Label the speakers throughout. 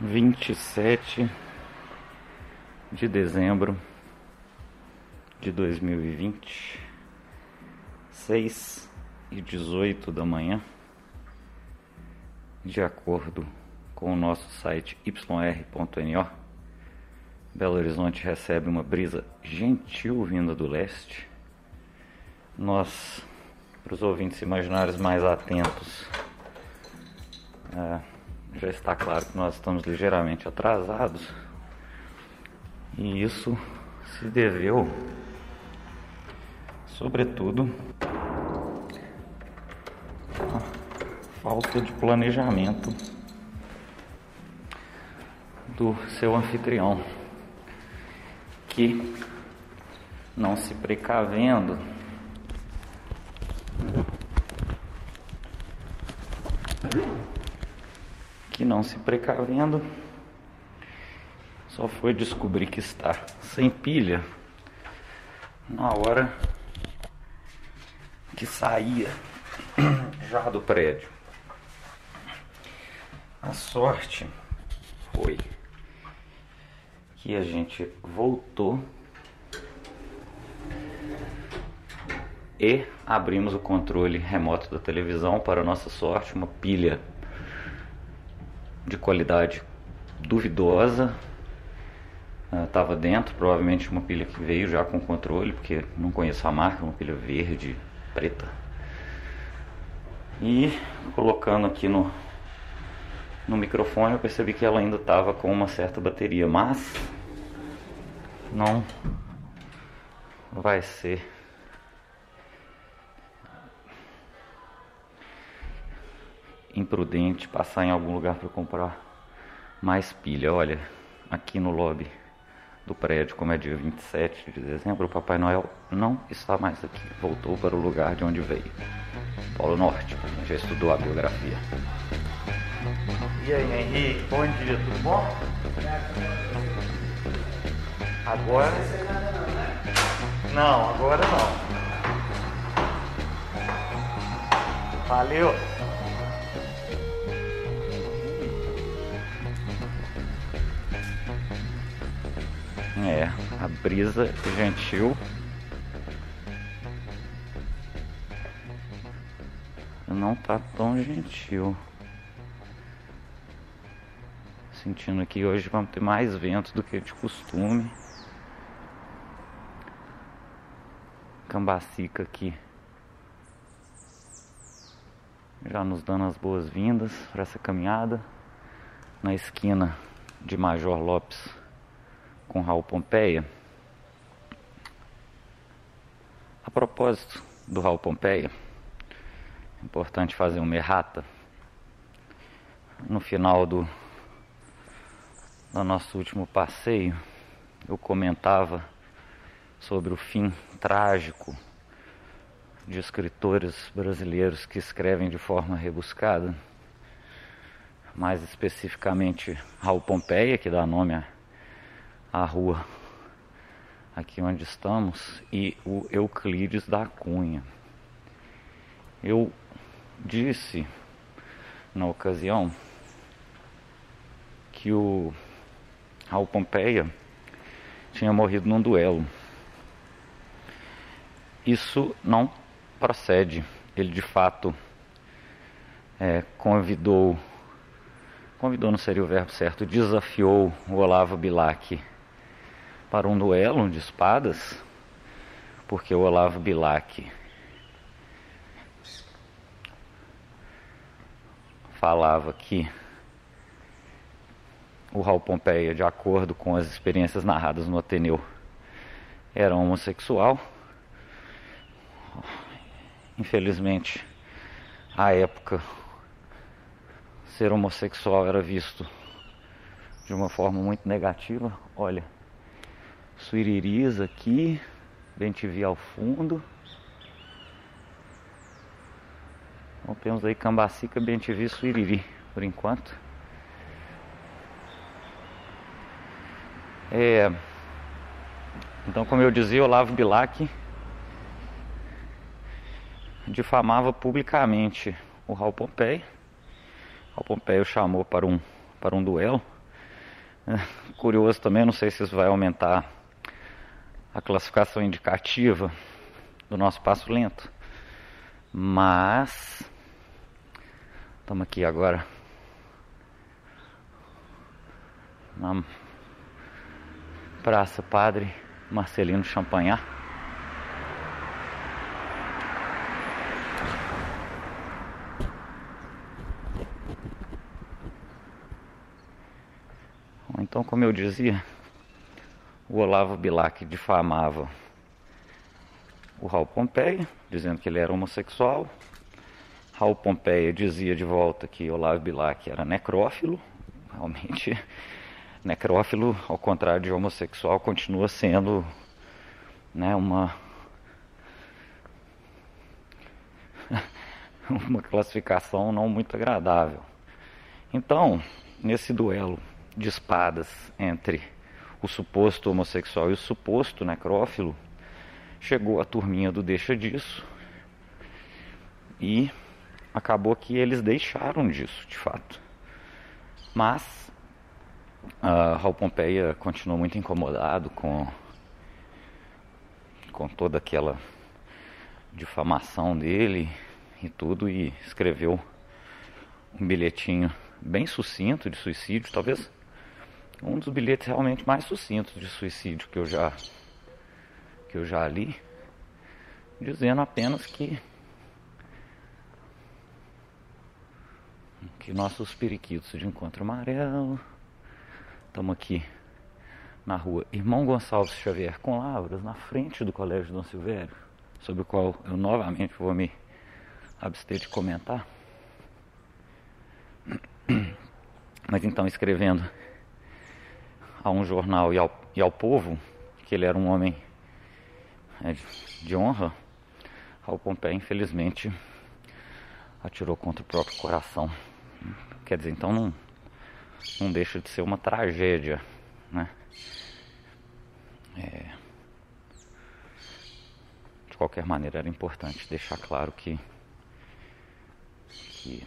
Speaker 1: 27 de dezembro de 2020, 6 e 18 da manhã, de acordo com o nosso site yr.no, Belo Horizonte recebe uma brisa gentil vinda do leste. Nós, para os ouvintes imaginários mais atentos, é, já está claro que nós estamos ligeiramente atrasados. E isso se deveu, sobretudo, à falta de planejamento do seu anfitrião, que não se precavendo que não se precavendo só foi descobrir que está sem pilha na hora que saía já do prédio. A sorte foi que a gente voltou e abrimos o controle remoto da televisão para nossa sorte, uma pilha de qualidade duvidosa. Estava uh, dentro, provavelmente uma pilha que veio já com controle, porque não conheço a marca, uma pilha verde, preta. E colocando aqui no, no microfone eu percebi que ela ainda estava com uma certa bateria, mas não vai ser imprudente passar em algum lugar para comprar mais pilha. Olha, aqui no lobby do prédio, como é dia 27 de dezembro, o Papai Noel não está mais aqui. Voltou para o lugar de onde veio. Polo Norte, quem já estudou a biografia. E aí, Henrique, bom dia, tudo bom? Agora. Não, agora não. Valeu! É, a brisa gentil. Não tá tão gentil. Sentindo que hoje vamos ter mais vento do que de costume. Cambacica aqui. Já nos dando as boas-vindas para essa caminhada na esquina de Major Lopes com Raul Pompeia. A propósito do Raul Pompeia, é importante fazer uma errata. No final do, do nosso último passeio, eu comentava sobre o fim trágico de escritores brasileiros que escrevem de forma rebuscada, mais especificamente Raul Pompeia, que dá nome a a rua aqui onde estamos e o Euclides da Cunha. Eu disse na ocasião que o Raul Pompeia tinha morrido num duelo. Isso não procede. Ele de fato é, convidou, convidou não seria o verbo certo, desafiou o Olavo Bilac para um duelo de espadas, porque o Olavo Bilac falava que o Raul Pompeia, de acordo com as experiências narradas no Ateneu, era homossexual. Infelizmente, à época, ser homossexual era visto de uma forma muito negativa. Olha, Suiriris aqui, bem te vi ao fundo. Então temos aí Cambacica, bem te vi, Suiriri, por enquanto. É, então, como eu dizia, Olavo Bilac difamava publicamente o Raul Pompeia. Raul Pompeia o chamou para um, para um duelo. Curioso também, não sei se isso vai aumentar a classificação indicativa do nosso passo lento, mas estamos aqui agora na Praça Padre Marcelino Champagnat. Então, como eu dizia, o Olavo Bilac difamava o Raul Pompeia, dizendo que ele era homossexual. Raul Pompeia dizia de volta que Olavo Bilac era necrófilo. Realmente, necrófilo, ao contrário de homossexual, continua sendo né, uma uma classificação não muito agradável. Então, nesse duelo de espadas entre o suposto homossexual e o suposto necrófilo, chegou a turminha do Deixa Disso e acabou que eles deixaram disso, de fato. Mas uh, Raul Pompeia continuou muito incomodado com, com toda aquela difamação dele e tudo e escreveu um bilhetinho bem sucinto de suicídio, talvez um dos bilhetes realmente mais sucintos de suicídio que eu já que eu já li, dizendo apenas que que nossos periquitos de encontro amarelo estamos aqui na rua Irmão Gonçalves Xavier com Lavras, na frente do Colégio Dom Silvério, sobre o qual eu novamente vou me abster de comentar. Mas então escrevendo a um jornal e ao, e ao povo que ele era um homem é, de honra, Raul Pompeia infelizmente atirou contra o próprio coração. Quer dizer, então não, não deixa de ser uma tragédia, né? É, de qualquer maneira era importante deixar claro que, que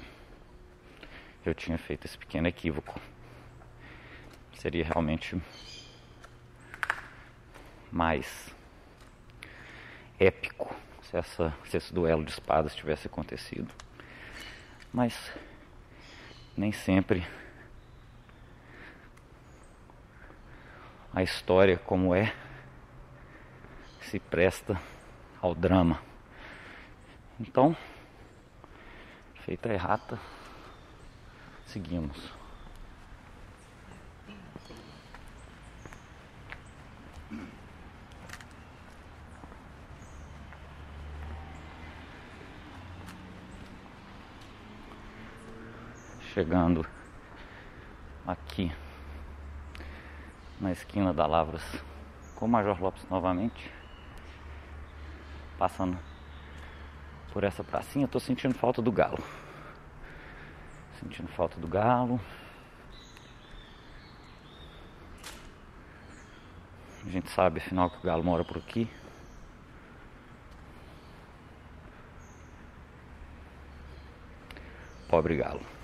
Speaker 1: eu tinha feito esse pequeno equívoco seria realmente mais épico se, essa, se esse duelo de espadas tivesse acontecido. Mas nem sempre a história como é se presta ao drama. Então, feita errata, seguimos. Chegando aqui na esquina da Lavras com o Major Lopes novamente, passando por essa pracinha, tô sentindo falta do galo. Sentindo falta do galo. A gente sabe afinal que o galo mora por aqui. Pobre galo.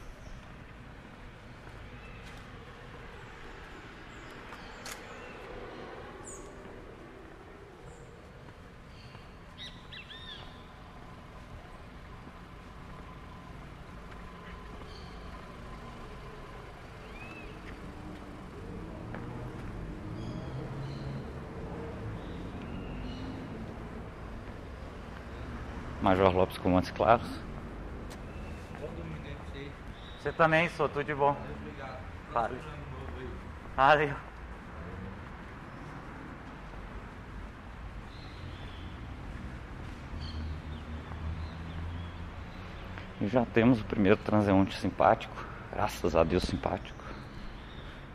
Speaker 1: Major Lopes com Montes Claros. Você também, sou tudo de bom. Obrigado. Valeu. Valeu. E já temos o primeiro transeunte simpático, graças a Deus simpático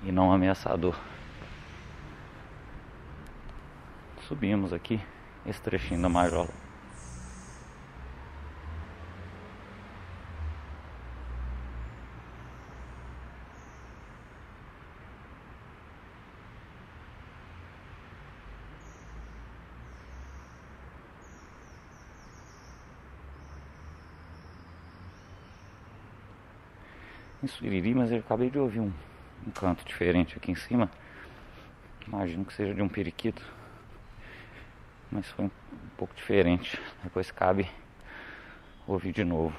Speaker 1: e não ameaçador. Subimos aqui esse trechinho da Major em Mas eu acabei de ouvir um, um canto diferente aqui em cima. Imagino que seja de um periquito. Mas foi um pouco diferente. Depois cabe ouvir de novo.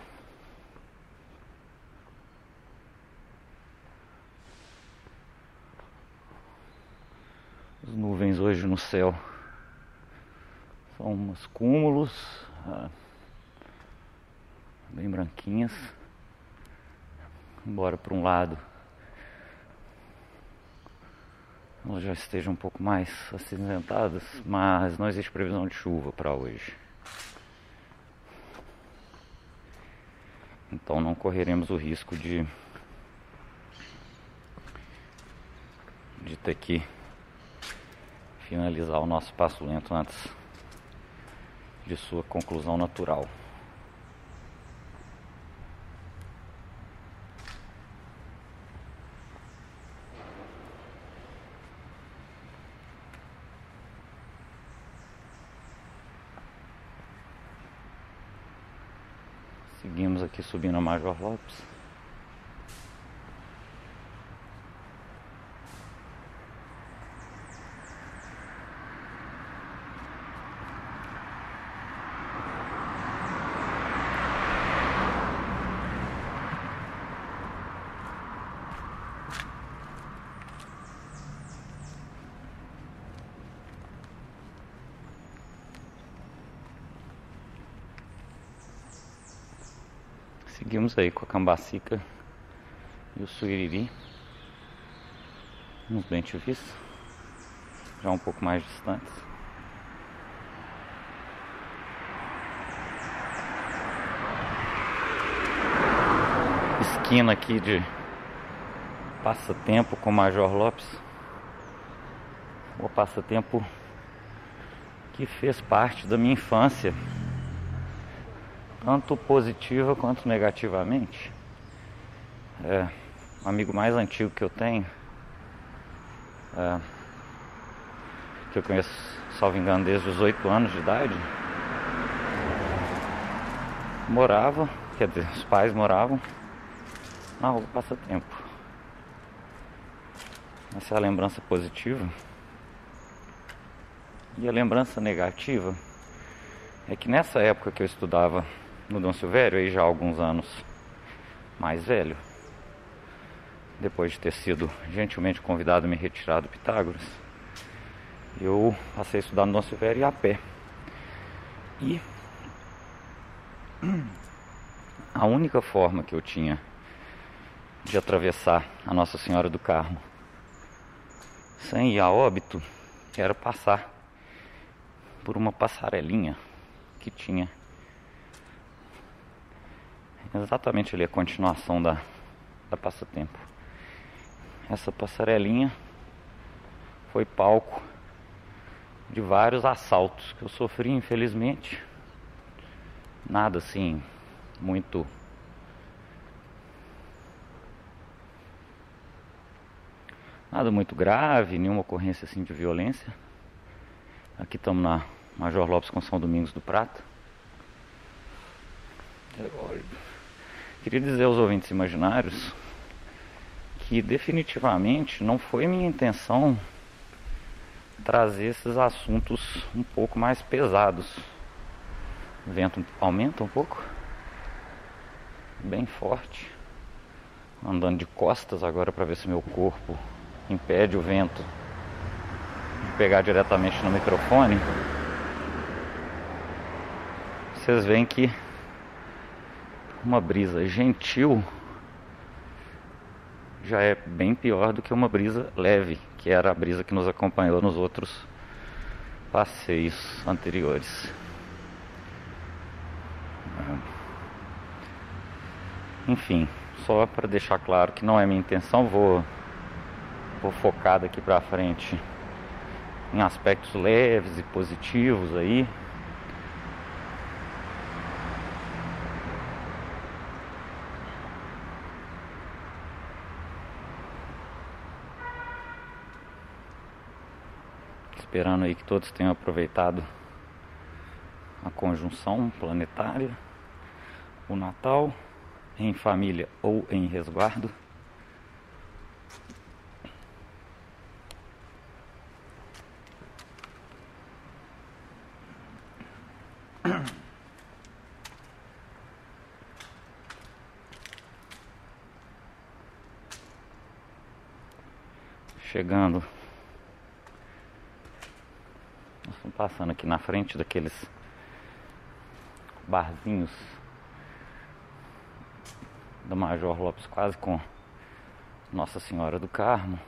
Speaker 1: As nuvens hoje no céu são uns cúmulos ah, bem branquinhas. Embora por um lado elas já estejam um pouco mais acinzentadas, mas não existe previsão de chuva para hoje. Então não correremos o risco de de ter que finalizar o nosso passo lento antes de sua conclusão natural. Seguimos aqui subindo a Major Lopes. Aí com a cambacica e o suiriri nos bentivis, já um pouco mais distantes. Esquina aqui de passatempo com Major Lopes. O passatempo que fez parte da minha infância tanto positiva quanto negativamente. É, o amigo mais antigo que eu tenho, é, que eu conheço, salvo engano, desde os 8 anos de idade, morava, quer dizer, os pais moravam na rua Passatempo. Essa é a lembrança positiva. E a lembrança negativa é que nessa época que eu estudava no Dom Silvério, aí já há alguns anos mais velho, depois de ter sido gentilmente convidado a me retirar do Pitágoras, eu passei a estudar no Dom Silvério a pé. E a única forma que eu tinha de atravessar a Nossa Senhora do Carmo sem ir a óbito era passar por uma passarelinha que tinha exatamente ali a continuação da, da passatempo. Essa passarelinha foi palco de vários assaltos que eu sofri, infelizmente. Nada assim muito nada muito grave, nenhuma ocorrência assim de violência. Aqui estamos na Major Lopes com São Domingos do Prata. Queria dizer aos ouvintes imaginários que definitivamente não foi minha intenção trazer esses assuntos um pouco mais pesados. O vento aumenta um pouco, bem forte. Andando de costas agora para ver se meu corpo impede o vento de pegar diretamente no microfone. Vocês veem que uma brisa gentil já é bem pior do que uma brisa leve, que era a brisa que nos acompanhou nos outros passeios anteriores. Enfim, só para deixar claro que não é minha intenção, vou, vou focar daqui para frente em aspectos leves e positivos aí, Esperando aí que todos tenham aproveitado a conjunção planetária, o Natal, em família ou em resguardo. Chegando passando aqui na frente daqueles barzinhos da Major Lopes, quase com Nossa Senhora do Carmo.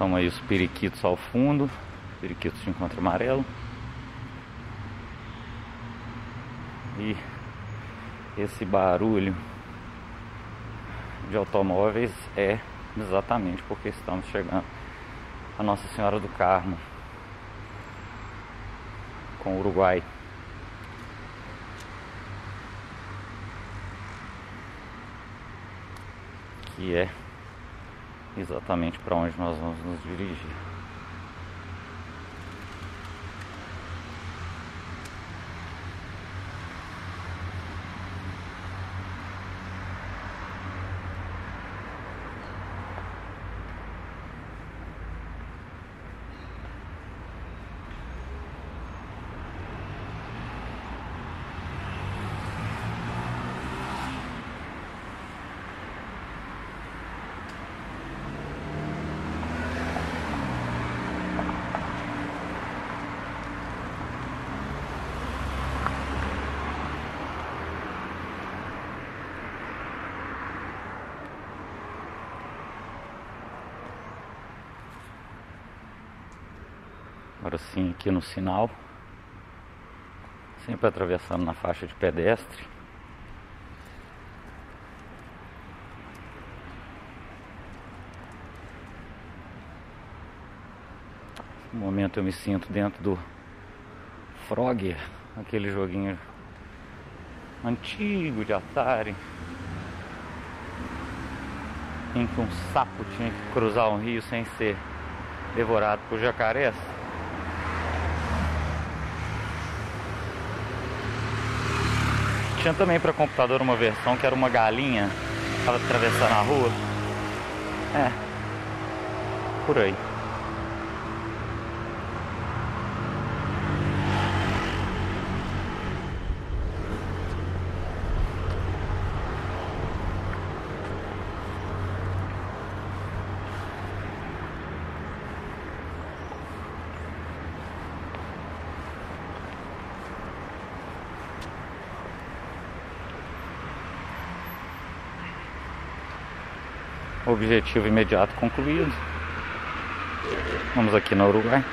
Speaker 1: Estão aí os periquitos ao fundo, periquitos de encontro amarelo. E esse barulho de automóveis é exatamente porque estamos chegando a Nossa Senhora do Carmo com o Uruguai. Que é exatamente para onde nós vamos nos dirigir. Agora sim, aqui no sinal. Sempre atravessando na faixa de pedestre. No momento eu me sinto dentro do Frogger, aquele joguinho antigo de Atari. Em que um sapo tinha que cruzar um rio sem ser devorado por jacarés. Tinha também para computador uma versão que era uma galinha, estava atravessando a rua. É, por aí. Objetivo imediato concluído. Vamos aqui no Uruguai.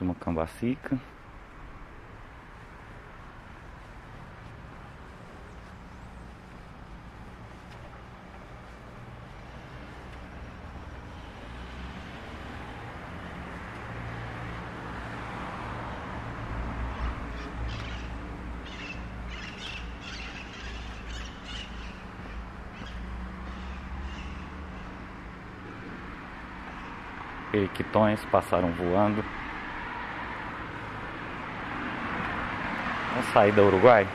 Speaker 1: Uma cambacica. Periquitões passaram voando. Vamos sair da Uruguai?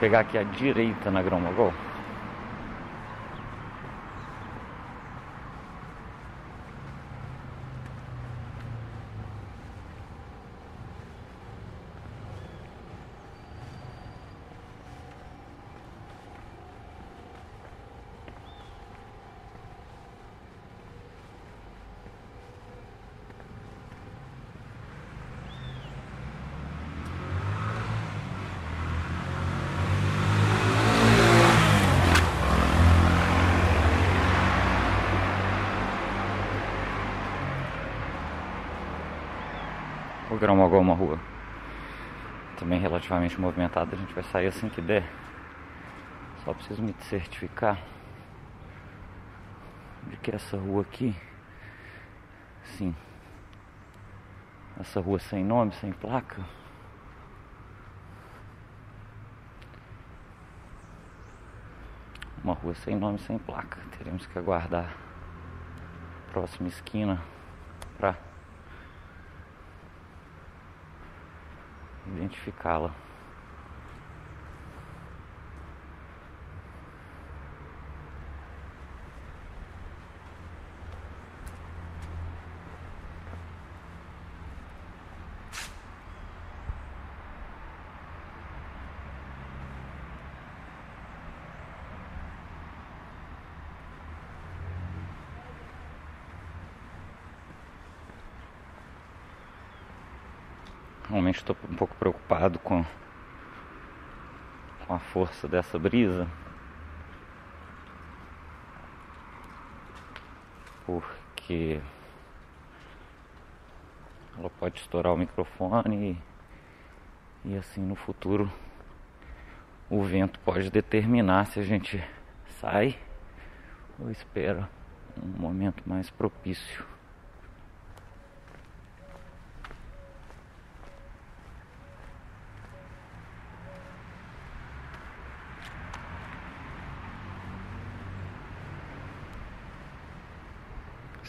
Speaker 1: pegar aqui à direita na Grão Mogol. É uma rua também relativamente movimentada. A gente vai sair assim que der. Só preciso me certificar de que essa rua aqui, sim, essa rua sem nome, sem placa, uma rua sem nome, sem placa. Teremos que aguardar próxima esquina para identificá-la. Realmente estou um pouco preocupado com, com a força dessa brisa. Porque ela pode estourar o microfone e, e assim no futuro o vento pode determinar se a gente sai ou espera um momento mais propício.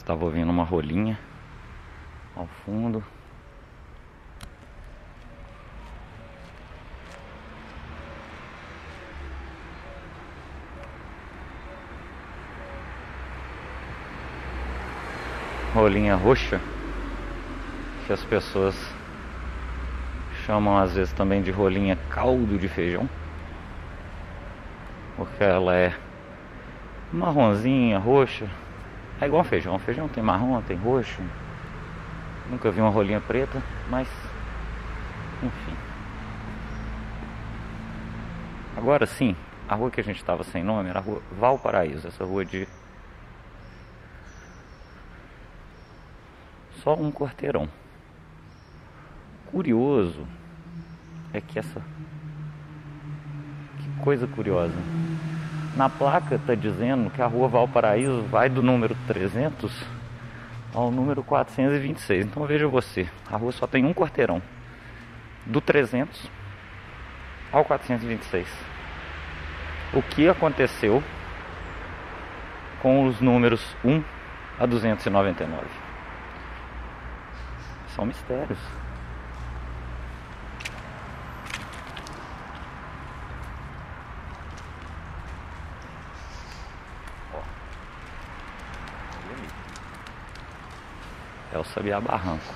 Speaker 1: Estava ouvindo uma rolinha ao fundo. Rolinha roxa, que as pessoas chamam às vezes também de rolinha caldo de feijão, porque ela é marronzinha, roxa, é igual feijão. Feijão tem marrom, tem roxo. Nunca vi uma rolinha preta, mas enfim. Agora sim, a rua que a gente estava sem nome era a rua Valparaíso, essa rua de só um quarteirão. Curioso é que essa que coisa curiosa. Na placa está dizendo que a rua Valparaíso vai do número 300 ao número 426. Então veja você, a rua só tem um quarteirão. Do 300 ao 426. O que aconteceu com os números 1 a 299? São mistérios. O Sabiá Barranco.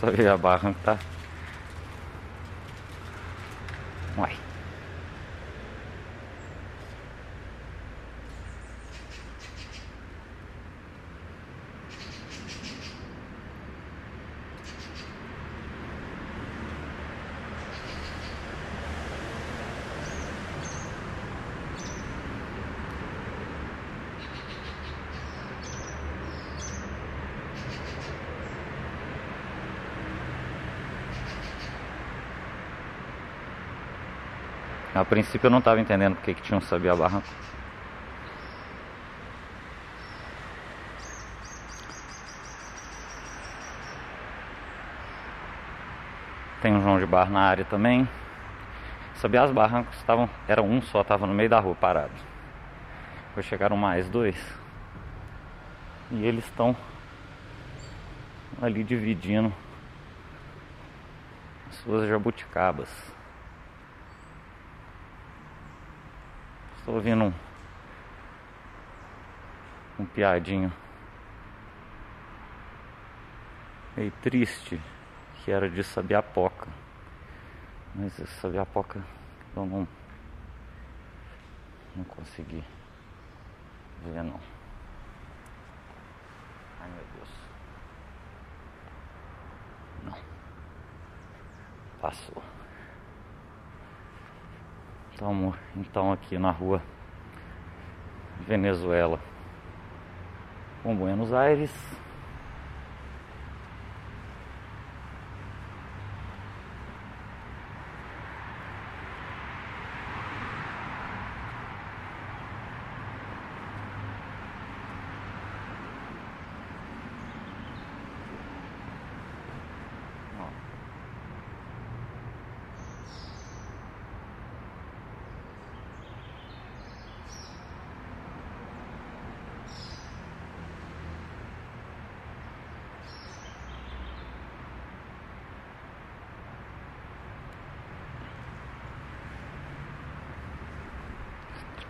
Speaker 1: Sabiá Barranco tá Why? A princípio eu não estava entendendo porque que tinha um sabiá barranco. Tem um João de Bar na área também. Sabiás os barrancos estavam. Era um só, estava no meio da rua parado. Depois chegaram mais dois. E eles estão ali dividindo suas jabuticabas. Estou ouvindo um, um piadinho meio triste que era de Sabiapoca. Mas Sabiapoca eu não, não consegui ver não. Ai meu Deus. Não. Passou. Estamos então aqui na rua Venezuela com Buenos Aires.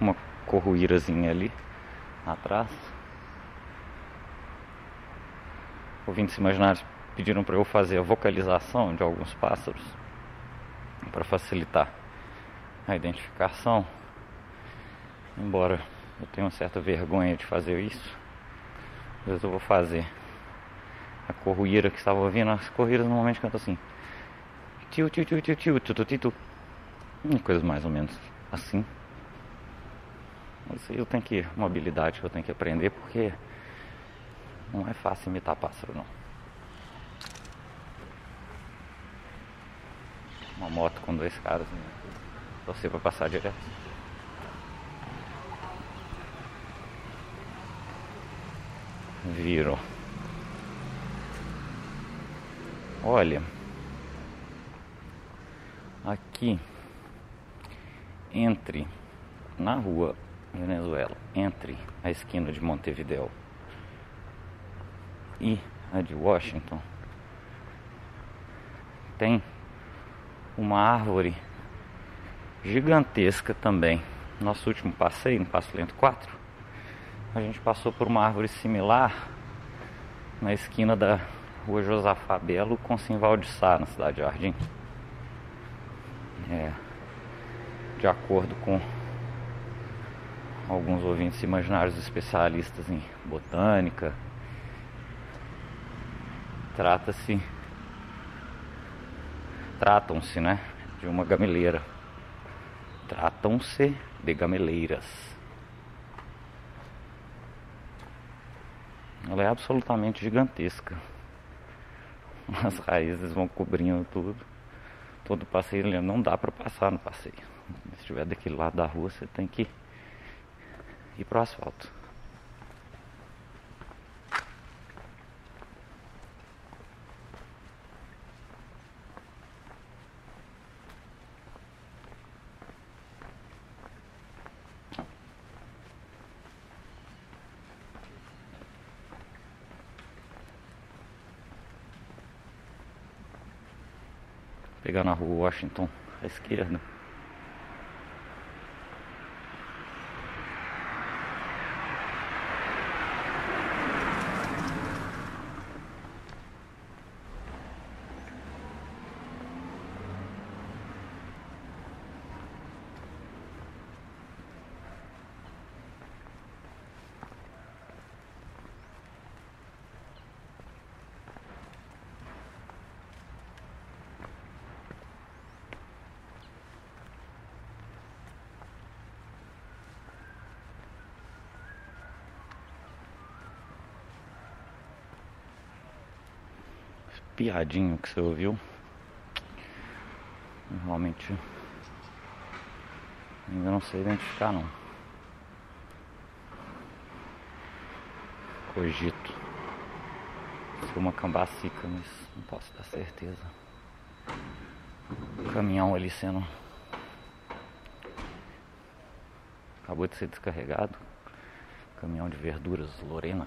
Speaker 1: Uma corruírazinha ali atrás. Ouvintes imaginários pediram para eu fazer a vocalização de alguns pássaros para facilitar a identificação. Embora eu tenha uma certa vergonha de fazer isso, mas eu vou fazer. A corruíra que estava ouvindo, as corruíras normalmente cantam assim. Tio, tio, tio, tio, tio, tio, tio, tio. Coisas mais ou menos assim. Aí eu tenho que. Uma habilidade que eu tenho que aprender porque não é fácil imitar pássaro não. Uma moto com dois caras, né? você vai passar direto. Virou. Olha, aqui entre na rua Venezuela, entre a esquina de Montevideo e a de Washington, tem uma árvore gigantesca também. Nosso último passeio, no Passo Lento 4, a gente passou por uma árvore similar na esquina da rua Josafá Belo com Simval de Sá, na cidade de Jardim. É, de acordo com alguns ouvintes imaginários especialistas em botânica. Trata-se tratam-se, né, de uma gameleira. Tratam-se de gameleiras. Ela é absolutamente gigantesca. As raízes vão cobrindo tudo. Todo passeio não dá para passar no passeio. Se estiver daquele lado da rua, você tem que ir pro asfalto. Pegar na rua Washington à esquerda. Piadinho que você ouviu. Realmente ainda não sei identificar não. Cogito. Ser uma cambacica, mas não posso dar certeza. caminhão ali sendo acabou de ser descarregado caminhão de verduras Lorena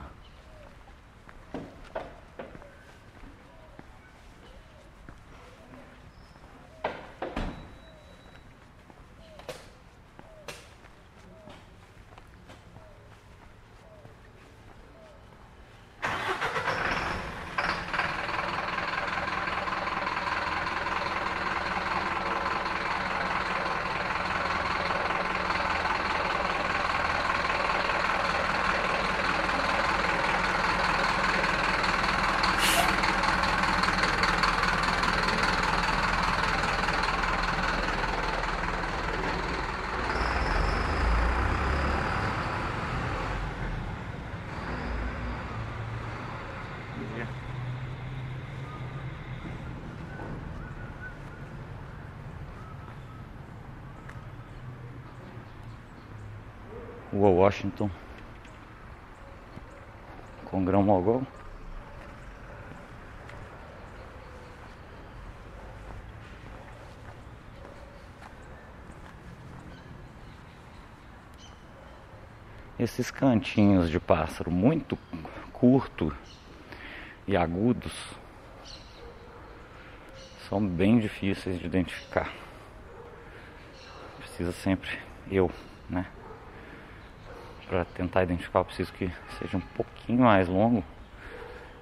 Speaker 1: Rua Washington com grão mogol. Esses cantinhos de pássaro muito curto e agudos são bem difíceis de identificar. Precisa sempre eu, né? Para tentar identificar, eu preciso que seja um pouquinho mais longo,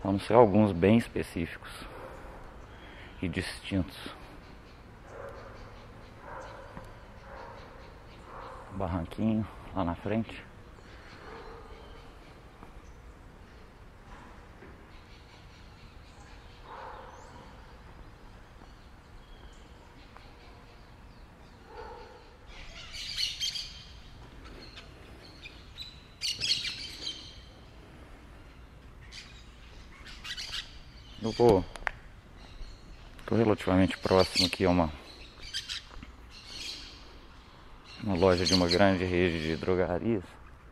Speaker 1: a não ser alguns bem específicos e distintos. Barranquinho lá na frente. Estou relativamente próximo aqui a uma. Uma loja de uma grande rede de drogarias.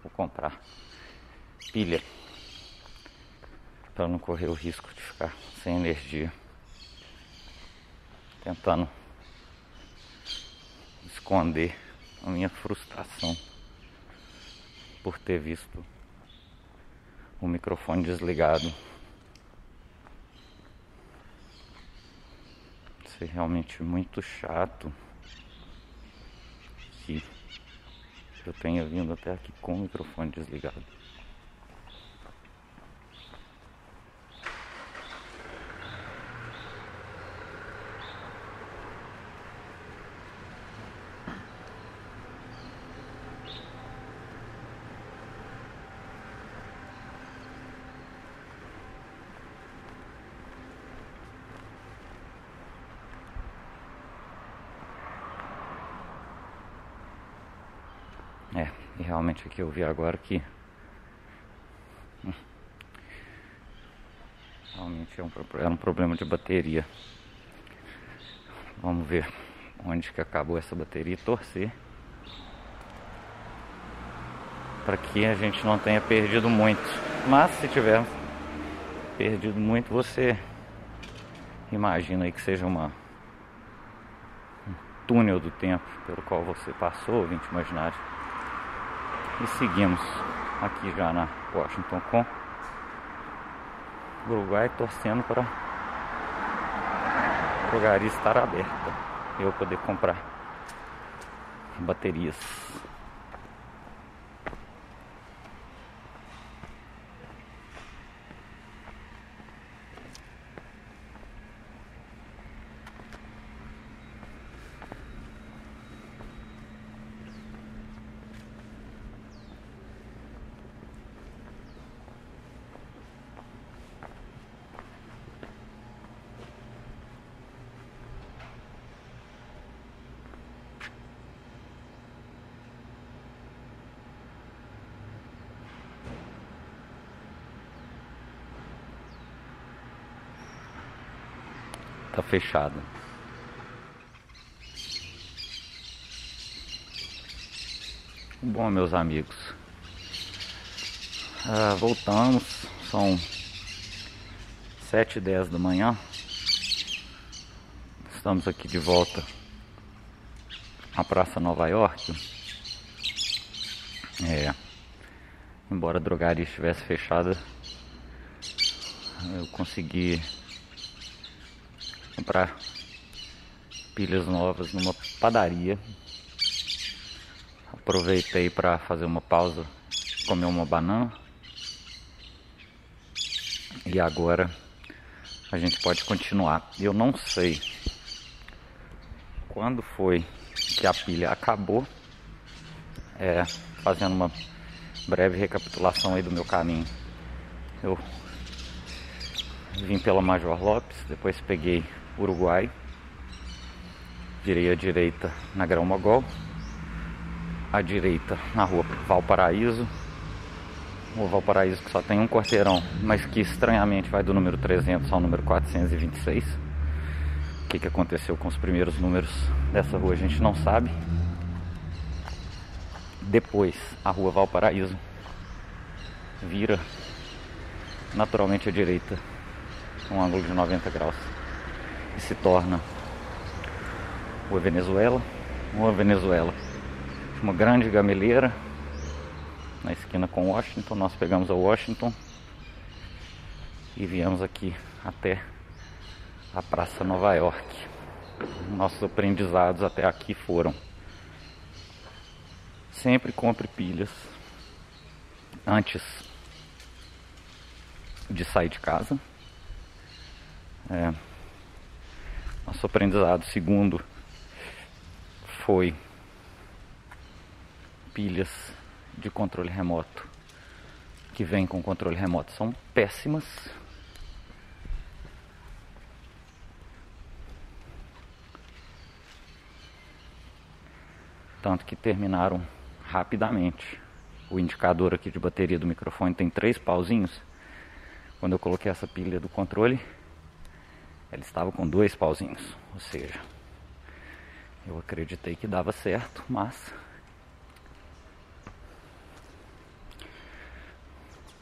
Speaker 1: Vou comprar pilha. Para não correr o risco de ficar sem energia. Tentando esconder a minha frustração por ter visto o microfone desligado. Ser realmente muito chato se eu tenha vindo até aqui com o microfone desligado. É, e aqui eu vi agora que realmente é um, é um problema de bateria. Vamos ver onde que acabou essa bateria e torcer para que a gente não tenha perdido muito. Mas se tiver perdido muito, você imagina aí que seja uma um túnel do tempo pelo qual você passou, vinte imaginário. E seguimos aqui já na Washington com Uruguai torcendo para a drogaria estar aberta eu poder comprar baterias. Fechado. Bom, meus amigos. Ah, voltamos. São sete e dez da manhã. Estamos aqui de volta a Praça Nova York, é, embora a drogaria estivesse fechada, eu consegui comprar pilhas novas numa padaria. Aproveitei para fazer uma pausa, comer uma banana. E agora a gente pode continuar. Eu não sei quando foi que a pilha acabou. É, fazendo uma breve recapitulação aí do meu caminho. Eu vim pela Major Lopes, depois peguei Uruguai, virei à direita na Grão Mogol, à direita na rua Valparaíso, o Valparaíso que só tem um quarteirão, mas que estranhamente vai do número 300 ao número 426. O que, que aconteceu com os primeiros números dessa rua a gente não sabe. Depois, a rua Valparaíso vira naturalmente à direita, um ângulo de 90 graus, e se torna Rua Venezuela, Rua Venezuela, uma grande gameleira na esquina com Washington. Nós pegamos a Washington e viemos aqui até a Praça Nova York. Nossos aprendizados até aqui foram sempre compre pilhas antes de sair de casa. É, nosso aprendizado segundo foi pilhas de controle remoto que vêm com controle remoto são péssimas. Tanto que terminaram rapidamente. O indicador aqui de bateria do microfone tem três pauzinhos. Quando eu coloquei essa pilha do controle, ela estava com dois pauzinhos. Ou seja, eu acreditei que dava certo, mas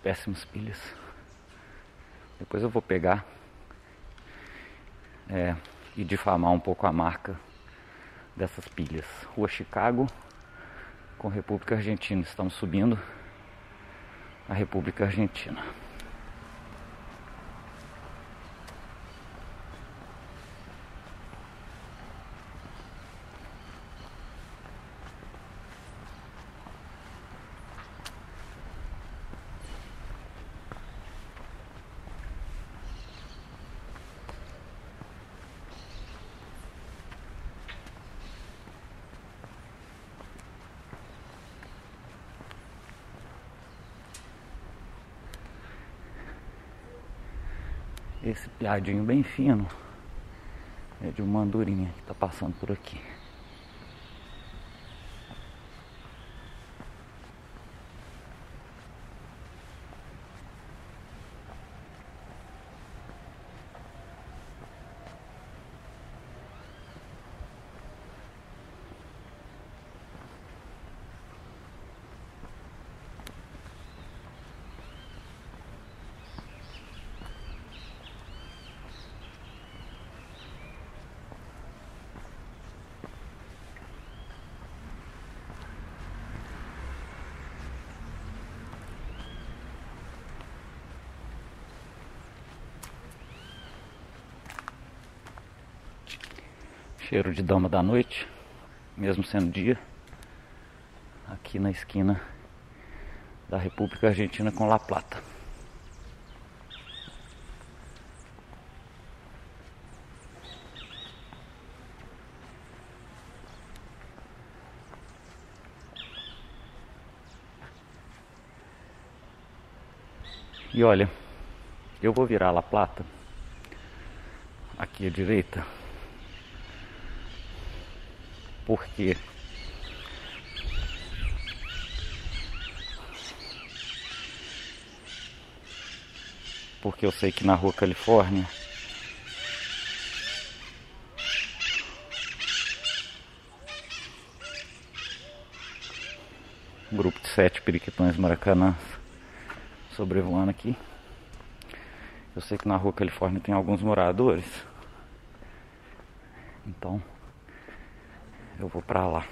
Speaker 1: péssimas pilhas. Depois eu vou pegar é, e difamar um pouco a marca dessas pilhas. Rua Chicago, com República Argentina. Estamos subindo a República Argentina. Esse piadinho bem fino é de uma andorinha que está passando por aqui. Cheiro de dama da noite, mesmo sendo dia, aqui na esquina da República Argentina com La Plata. E olha, eu vou virar La Plata aqui à direita por quê? Porque eu sei que na rua Califórnia um grupo de sete periquitões maracanãs sobrevoando aqui. Eu sei que na rua Califórnia tem alguns moradores. Então eu vou pra lá.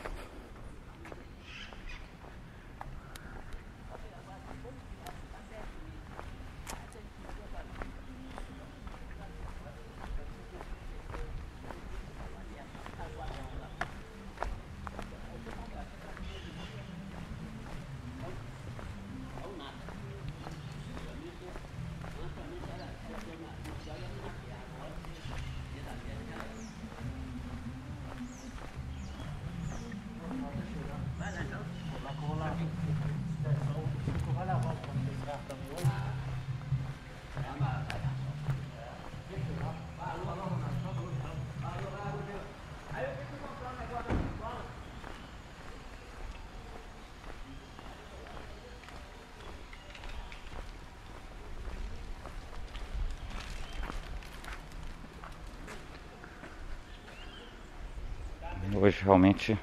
Speaker 1: Hoje realmente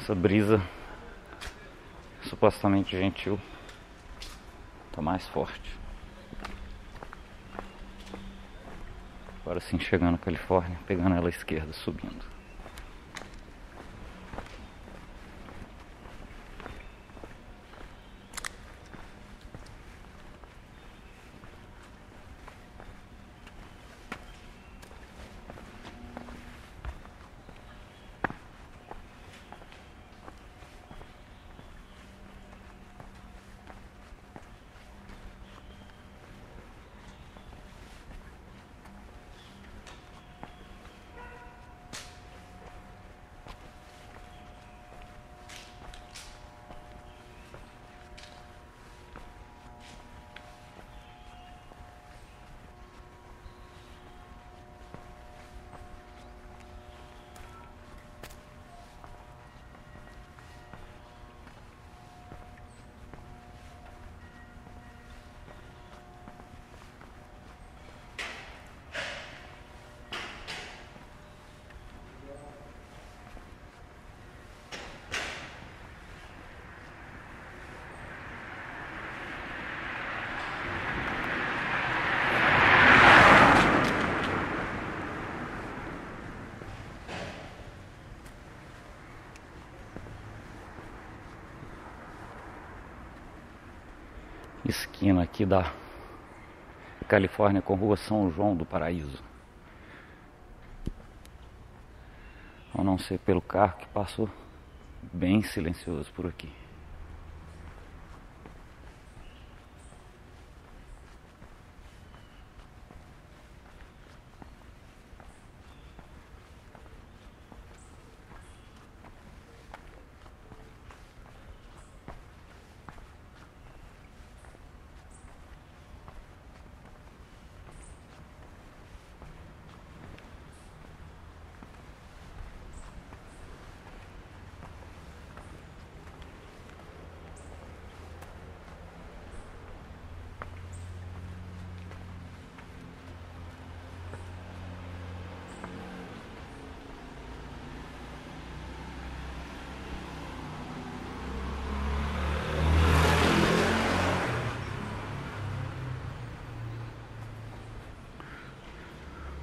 Speaker 1: essa brisa supostamente gentil tá mais forte. Agora sim chegando na Califórnia, pegando ela à esquerda, subindo. esquina aqui da Califórnia com Rua São João do Paraíso. A não ser pelo carro que passou bem silencioso por aqui.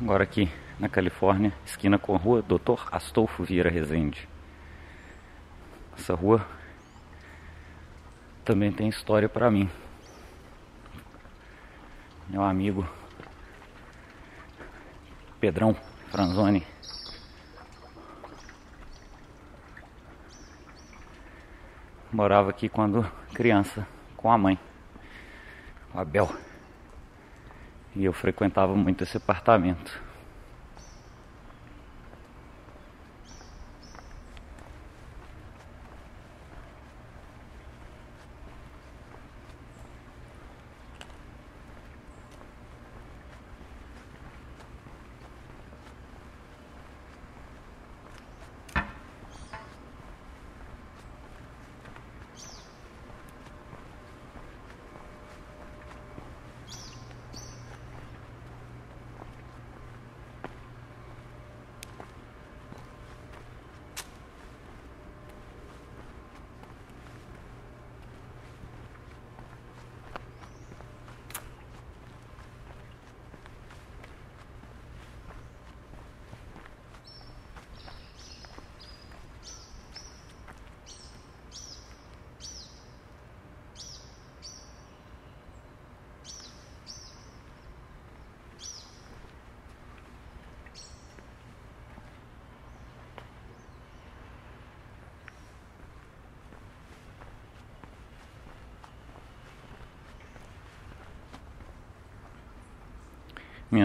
Speaker 1: Agora aqui na Califórnia, esquina com a rua Dr. Astolfo Vieira Rezende. Essa rua também tem história para mim. Meu amigo Pedrão Franzoni morava aqui quando criança com a mãe, o Abel. E eu frequentava muito esse apartamento.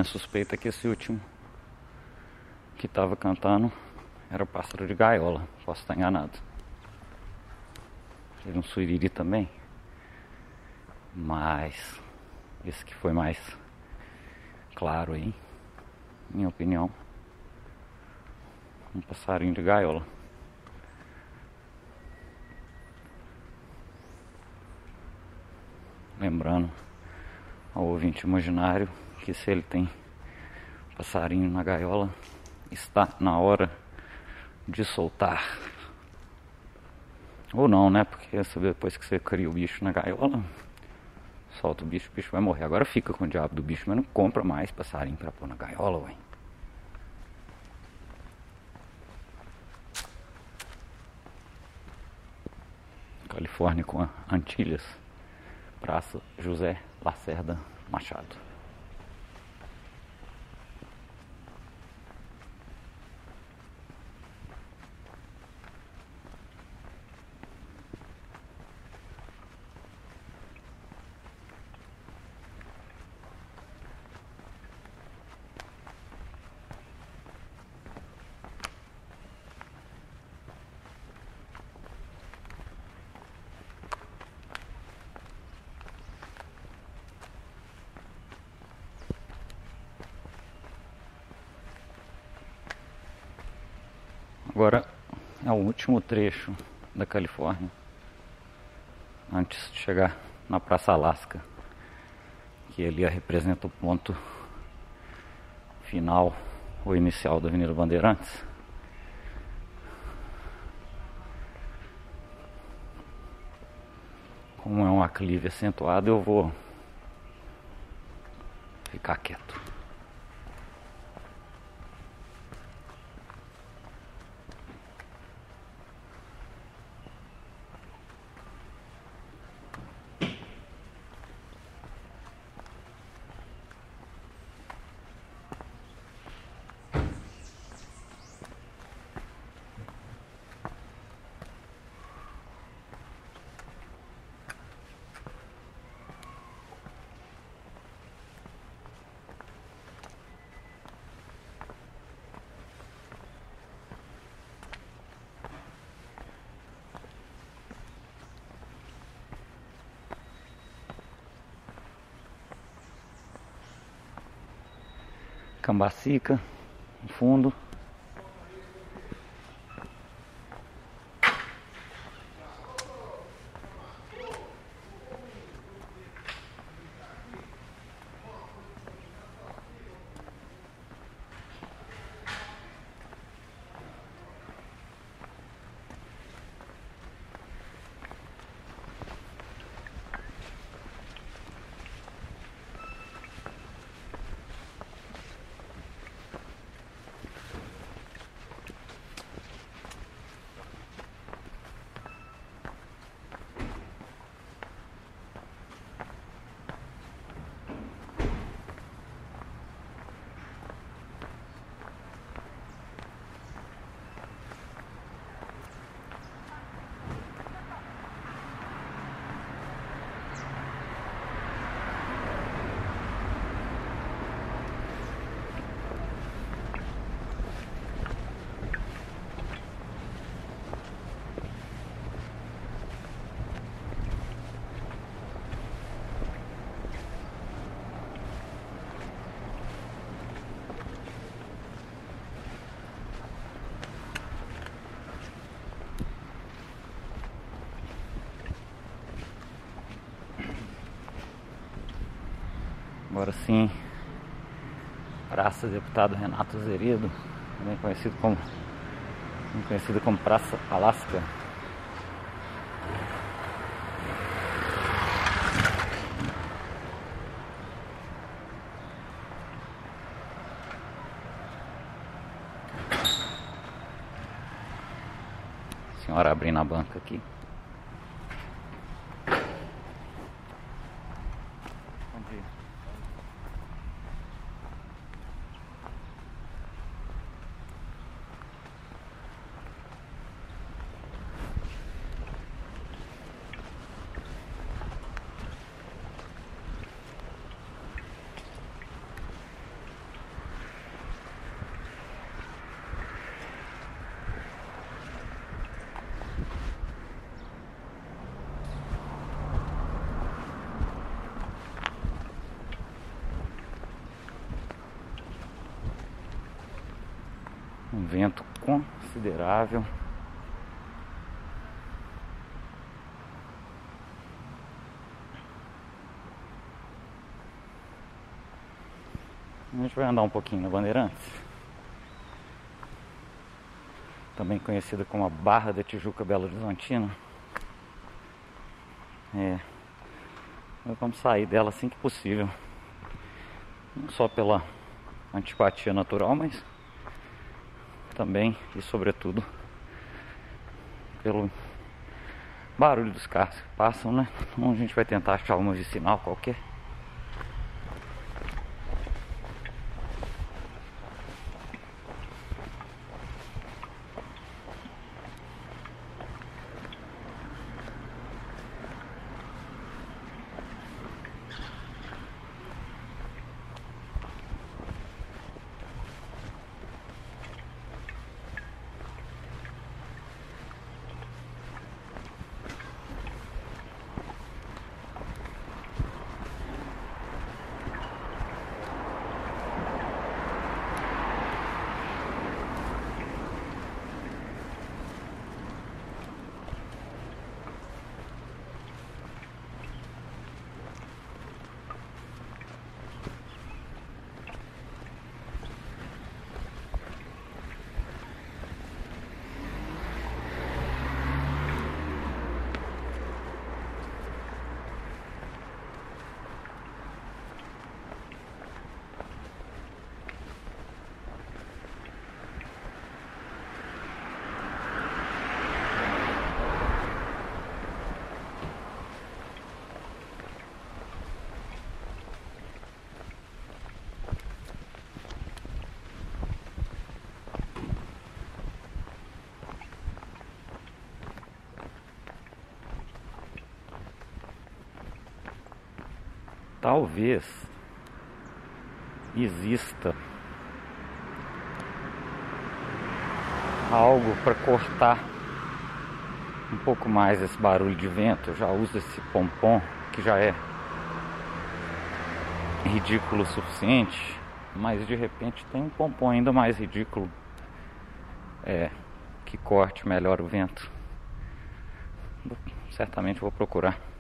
Speaker 1: Minha suspeita é que esse último que estava cantando era pássaro de gaiola. Posso estar enganado. Teve um suriri também. Mas esse que foi mais claro aí, minha opinião. Um passarinho de gaiola. Lembrando ao ouvinte imaginário que se ele tem passarinho na gaiola, está na hora de soltar. Ou não, né? Porque depois que você cria o bicho na gaiola, solta o bicho, o bicho vai morrer. Agora fica com o diabo do bicho, mas não compra mais passarinho pra pôr na gaiola, ué. Califórnia com Antilhas, Praça José Lacerda Machado. Agora é o último trecho da Califórnia antes de chegar na Praça Alasca, que ali representa o ponto final ou inicial da Avenida Bandeirantes. Como é um aclive acentuado, eu vou ficar quieto. Cambacica, no fundo. Agora sim, Praça Deputado Renato Zeredo, também conhecido como, conhecido como Praça Alasca. Senhora abrindo a banca aqui. Bom dia. vento considerável. A gente vai andar um pouquinho na Bandeirantes. Também conhecida como a Barra da Tijuca Belo Horizontina. É. Vamos sair dela assim que possível. Não só pela antipatia natural, mas também e sobretudo pelo barulho dos carros que passam, né? Então a gente vai tentar achar uma vicinal qualquer. Talvez exista algo para cortar um pouco mais esse barulho de vento. Eu já uso esse pompom que já é ridículo o suficiente, mas de repente tem um pompom ainda mais ridículo é, que corte melhor o vento. Certamente vou procurar.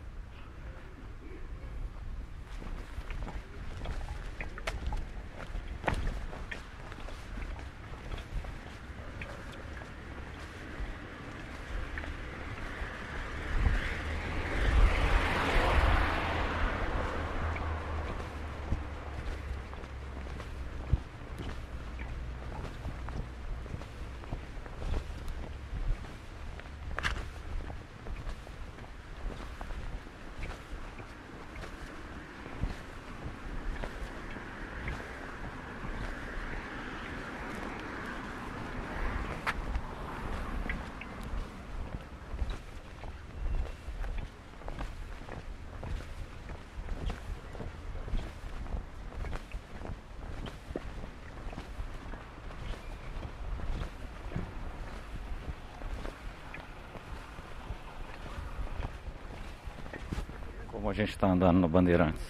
Speaker 1: como a gente está andando no Bandeirantes.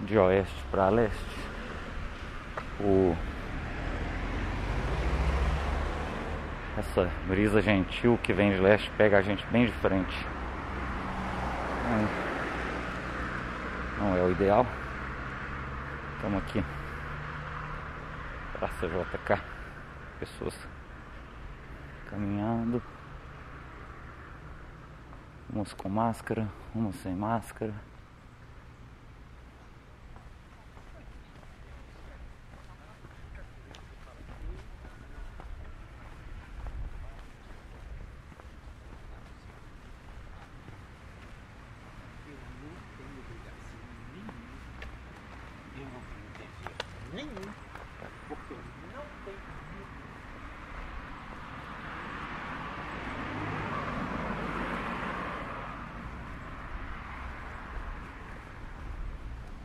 Speaker 1: De oeste para leste. O essa brisa gentil que vem de leste pega a gente bem de frente. Não é o ideal. Estamos aqui. Praça JK. Pessoas caminhando. Umas com máscara, umas sem máscara.
Speaker 2: nenhum, porque não tem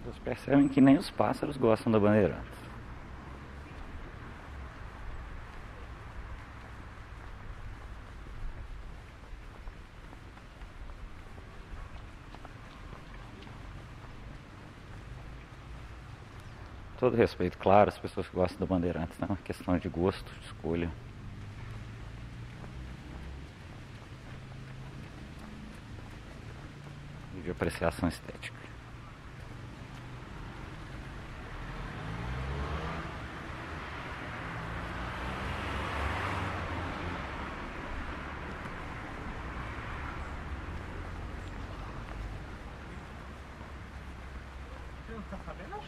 Speaker 1: Vocês percebem que nem os pássaros gostam da Bandeirantes. todo respeito, claro, as pessoas que gostam da Bandeirantes, né? Uma questão de gosto, de escolha. E de apreciação estética.
Speaker 2: Você não tá sabendo?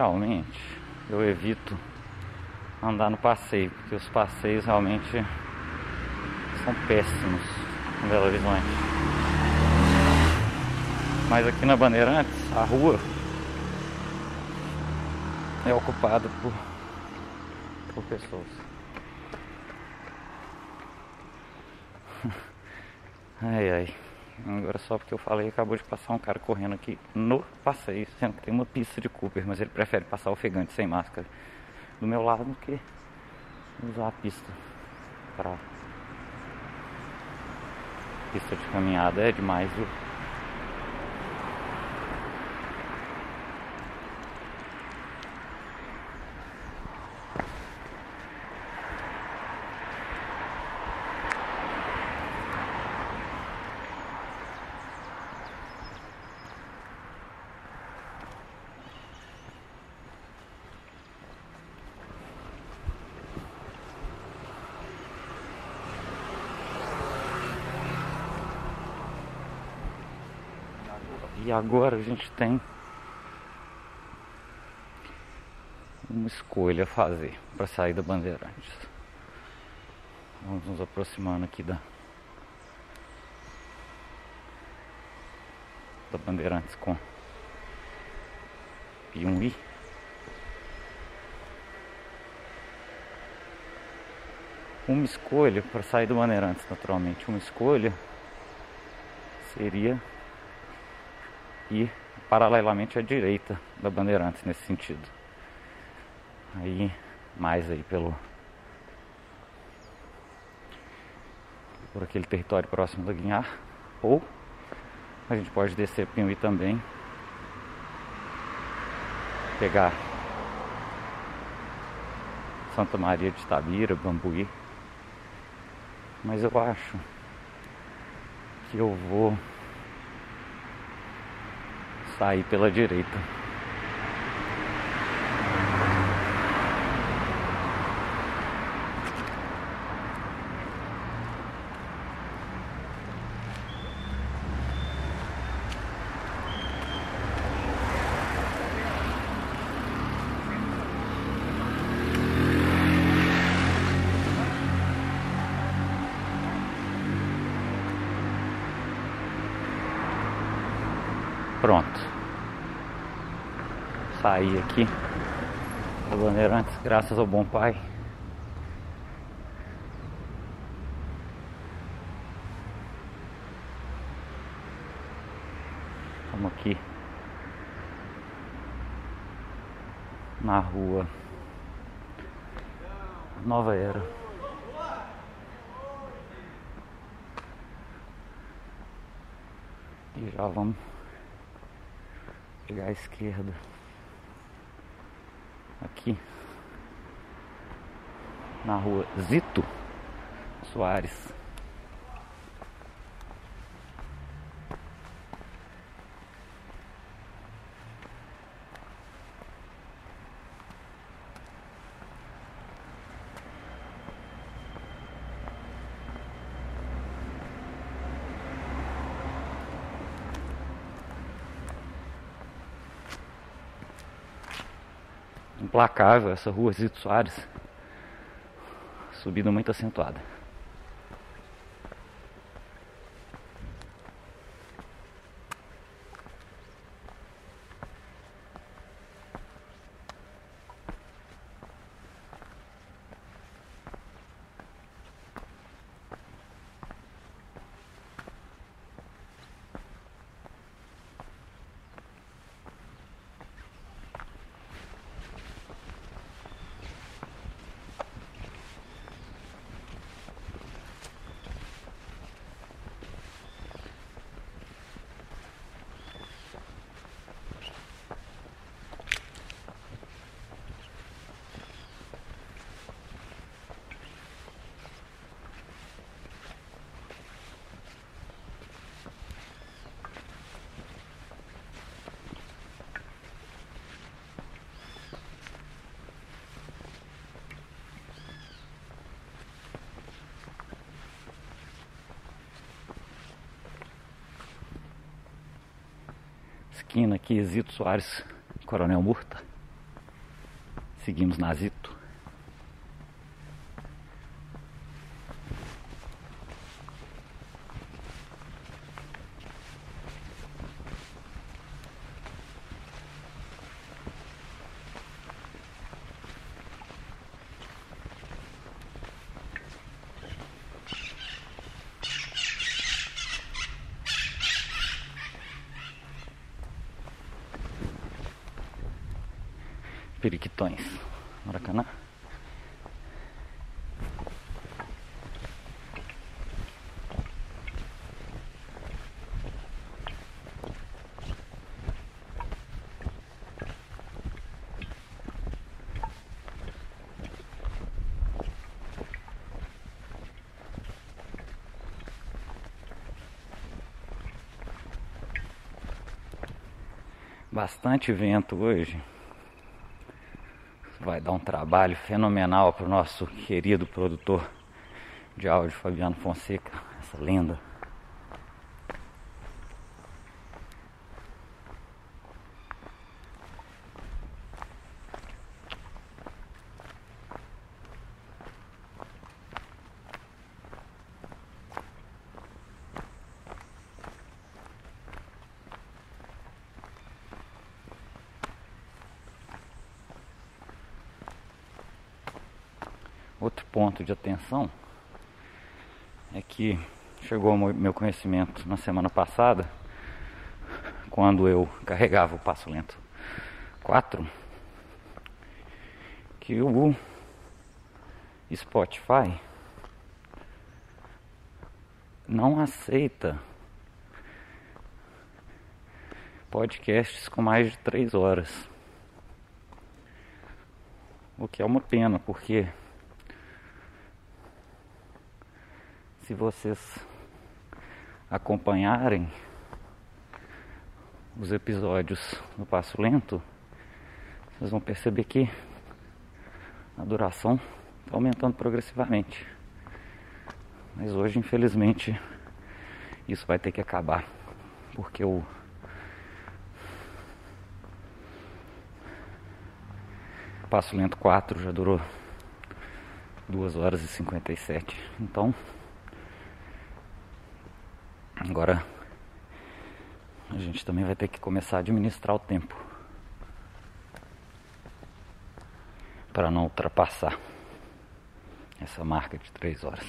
Speaker 1: Geralmente eu evito andar no passeio, porque os passeios realmente são péssimos em Belo Horizonte. Mas aqui na Bandeirantes, a rua é ocupada por, por pessoas. Ai ai. Agora só porque eu falei, acabou de passar um cara correndo aqui no passeio, sendo que tem uma pista de Cooper, mas ele prefere passar ofegante sem máscara do meu lado do que usar a pista para pista de caminhada é demais, viu? E agora a gente tem uma escolha a fazer para sair da Bandeirantes. Vamos nos aproximando aqui da da Bandeirantes com Piumbi. Uma escolha para sair do Bandeirantes, naturalmente, uma escolha seria ir paralelamente à direita da Bandeirantes nesse sentido. Aí mais aí pelo por aquele território próximo da Guinhar. Ou a gente pode descer Piuí também. Pegar Santa Maria de Itabira, Bambuí. Mas eu acho que eu vou sair pela direita. Pronto. Saí aqui do Bandeirantes, graças ao bom pai. Estamos aqui na rua Nova Era. E já vamos pegar a esquerda aqui. Na rua Zito Soares implacável essa rua Zito Soares. Subida muito acentuada. Esquina aqui, Zito Soares, Coronel Murta. Seguimos na Zito. Periquitões, Maracanã. Bastante vento hoje vai dar um trabalho fenomenal para o nosso querido produtor de áudio Fabiano Fonseca, essa lenda. Outro é que chegou ao meu conhecimento na semana passada, quando eu carregava o passo lento 4, que o Spotify não aceita podcasts com mais de 3 horas. O que é uma pena, porque se vocês acompanharem os episódios no Passo Lento, vocês vão perceber que a duração está aumentando progressivamente. Mas hoje, infelizmente, isso vai ter que acabar, porque o Passo Lento 4 já durou 2 horas e 57. Então, Agora a gente também vai ter que começar a administrar o tempo para não ultrapassar essa marca de três horas.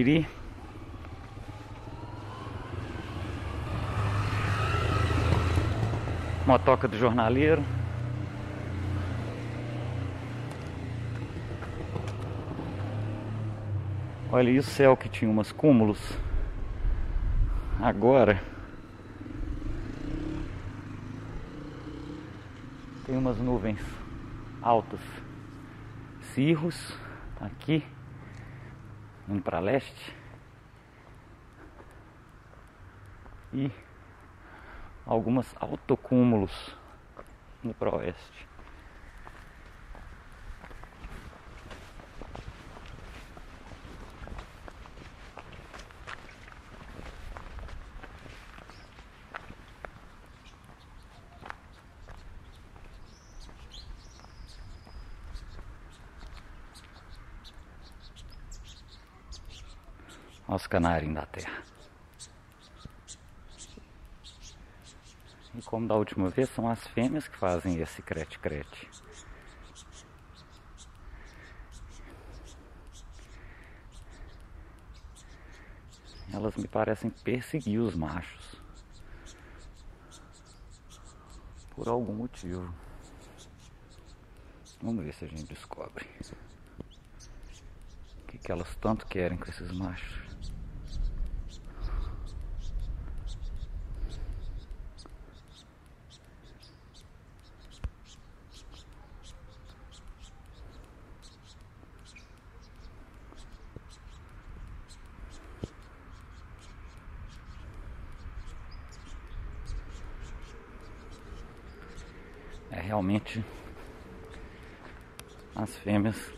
Speaker 1: Suiriri. Motoca do jornaleiro. Olha aí o céu que tinha umas cúmulos. Agora tem umas nuvens altas. Cirros aqui indo para leste e algumas autocúmulos no oeste. Canários da terra. E como da última vez, são as fêmeas que fazem esse crete-crete. Elas me parecem perseguir os machos. Por algum motivo. Vamos ver se a gente descobre. O que, que elas tanto querem com esses machos. É realmente as fêmeas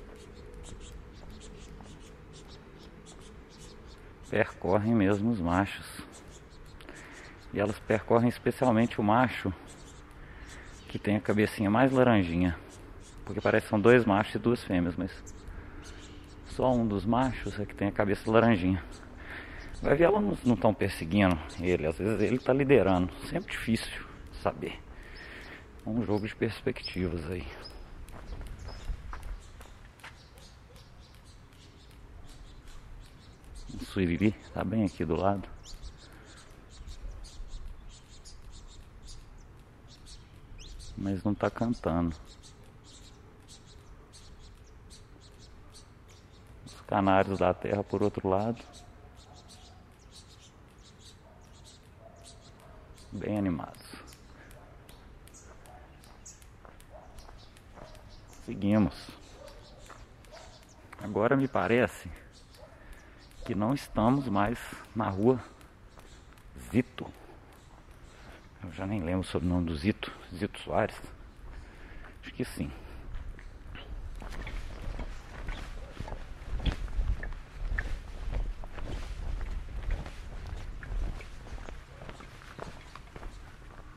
Speaker 1: percorrem mesmo os machos. E elas percorrem especialmente o macho que tem a cabecinha mais laranjinha. Porque parece que são dois machos e duas fêmeas, mas só um dos machos é que tem a cabeça laranjinha. Vai ver, elas não estão perseguindo ele, às vezes ele está liderando. Sempre difícil saber. Um jogo de perspectivas aí. O Suiriri está bem aqui do lado. Mas não está cantando. Os canários da terra por outro lado. Bem animados. Seguimos. Agora me parece que não estamos mais na rua Zito. Eu já nem lembro sobre o nome do Zito, Zito Soares. Acho que sim.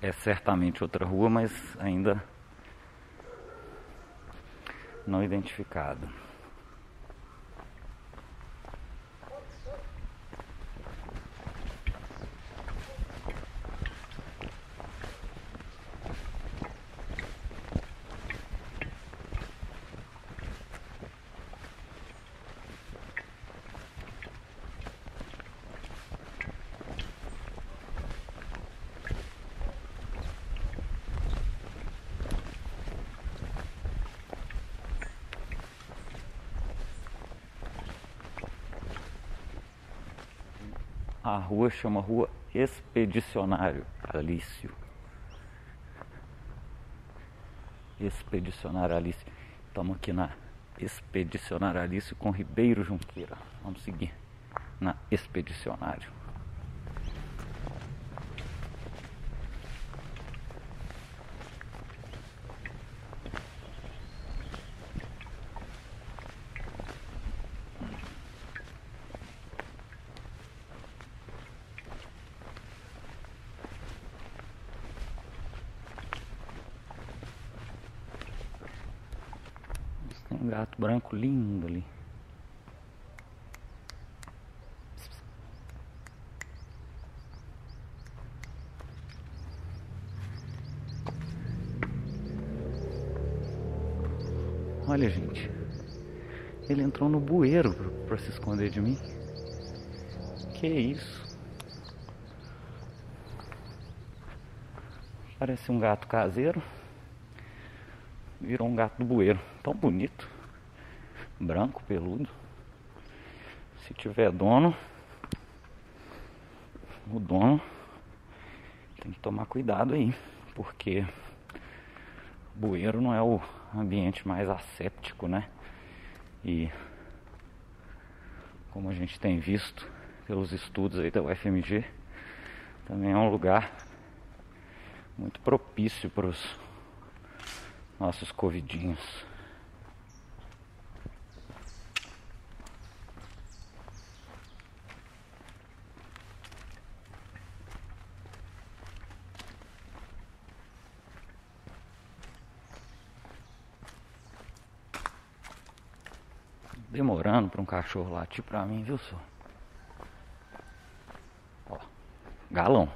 Speaker 1: É certamente outra rua, mas ainda não identificado. Rua chama Rua Expedicionário Alício. Expedicionário Alício. Estamos aqui na Expedicionário Alício com Ribeiro Junqueira. Vamos seguir na Expedicionário. Tem um gato branco lindo ali. Olha, gente. Ele entrou no bueiro para se esconder de mim. Que isso? Parece um gato caseiro. Virou um gato do bueiro. Tão bonito. Branco, peludo. Se tiver dono, o dono tem que tomar cuidado aí, porque bueiro não é o ambiente mais asséptico, né? E como a gente tem visto pelos estudos aí da UFMG, também é um lugar muito propício para os nossos covidinhos. Para um cachorro latir para mim, viu, senhor? Ó, galão.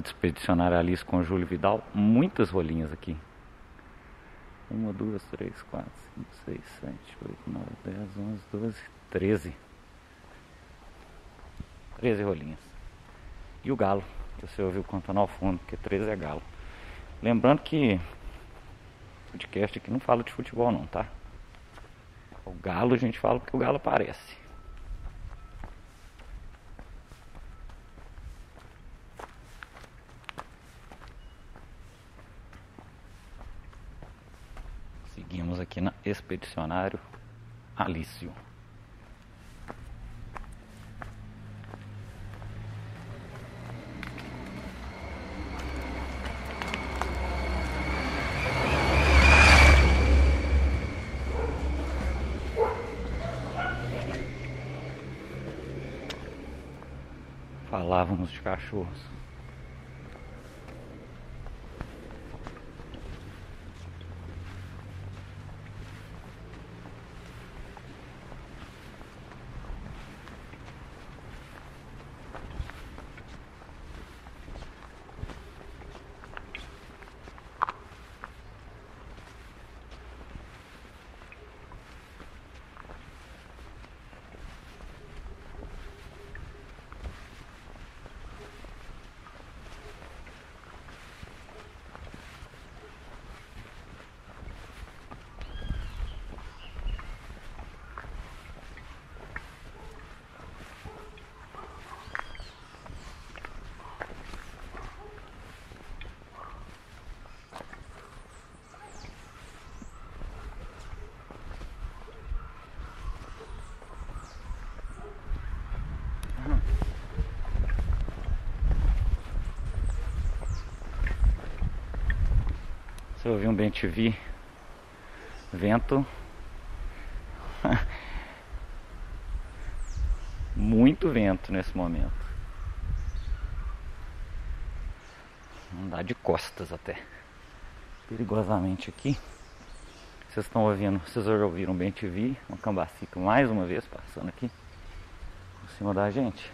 Speaker 1: De Expedicionário Alice com Júlio Vidal, muitas rolinhas aqui. Uma, duas, três, quatro, cinco, seis, sete, oito, nove, dez, onze, doze, treze. Treze rolinhas. E o galo, que você ouviu cantando ao fundo, porque treze é galo. Lembrando que o podcast aqui não fala de futebol não, tá? O galo a gente fala porque o galo aparece. Seguimos aqui na Expedicionário Alício. Falávamos de cachorros. Você ouviu um bem vento, muito vento nesse momento. Andar de costas até, perigosamente aqui. Vocês estão ouvindo, vocês ouviram bem TV, uma cambacica mais uma vez passando aqui por cima da gente.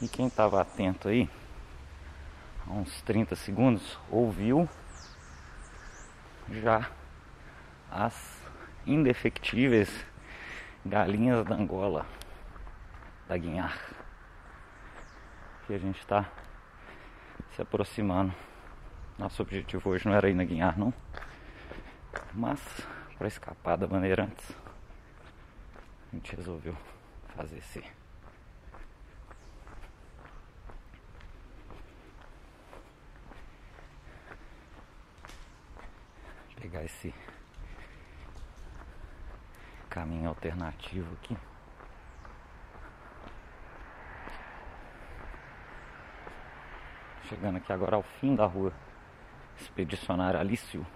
Speaker 1: E quem estava atento aí, uns 30 segundos, ouviu já as indefectíveis galinhas da Angola, da Guinhar, que a gente está se aproximando. Nosso objetivo hoje não era ir na Guinhar, não, mas para escapar da Bandeirantes, a gente resolveu fazer esse pegar esse caminho alternativo aqui. Chegando aqui agora ao fim da rua Expedicionário Alício.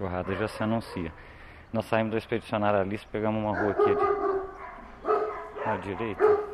Speaker 1: Cachorrada já se anuncia. Nós saímos do expedicionário Alice, pegamos uma rua aqui à direita.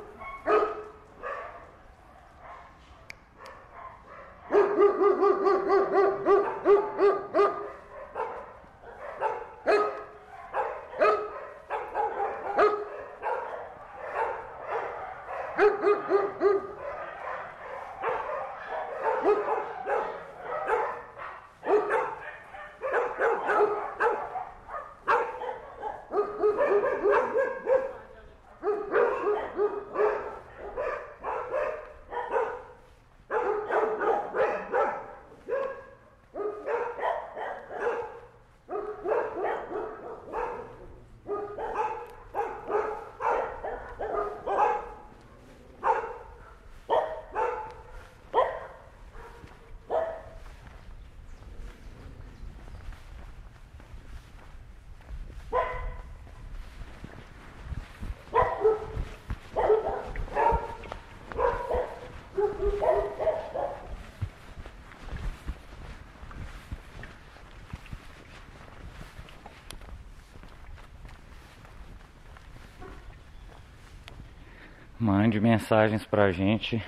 Speaker 1: Mande mensagens pra gente.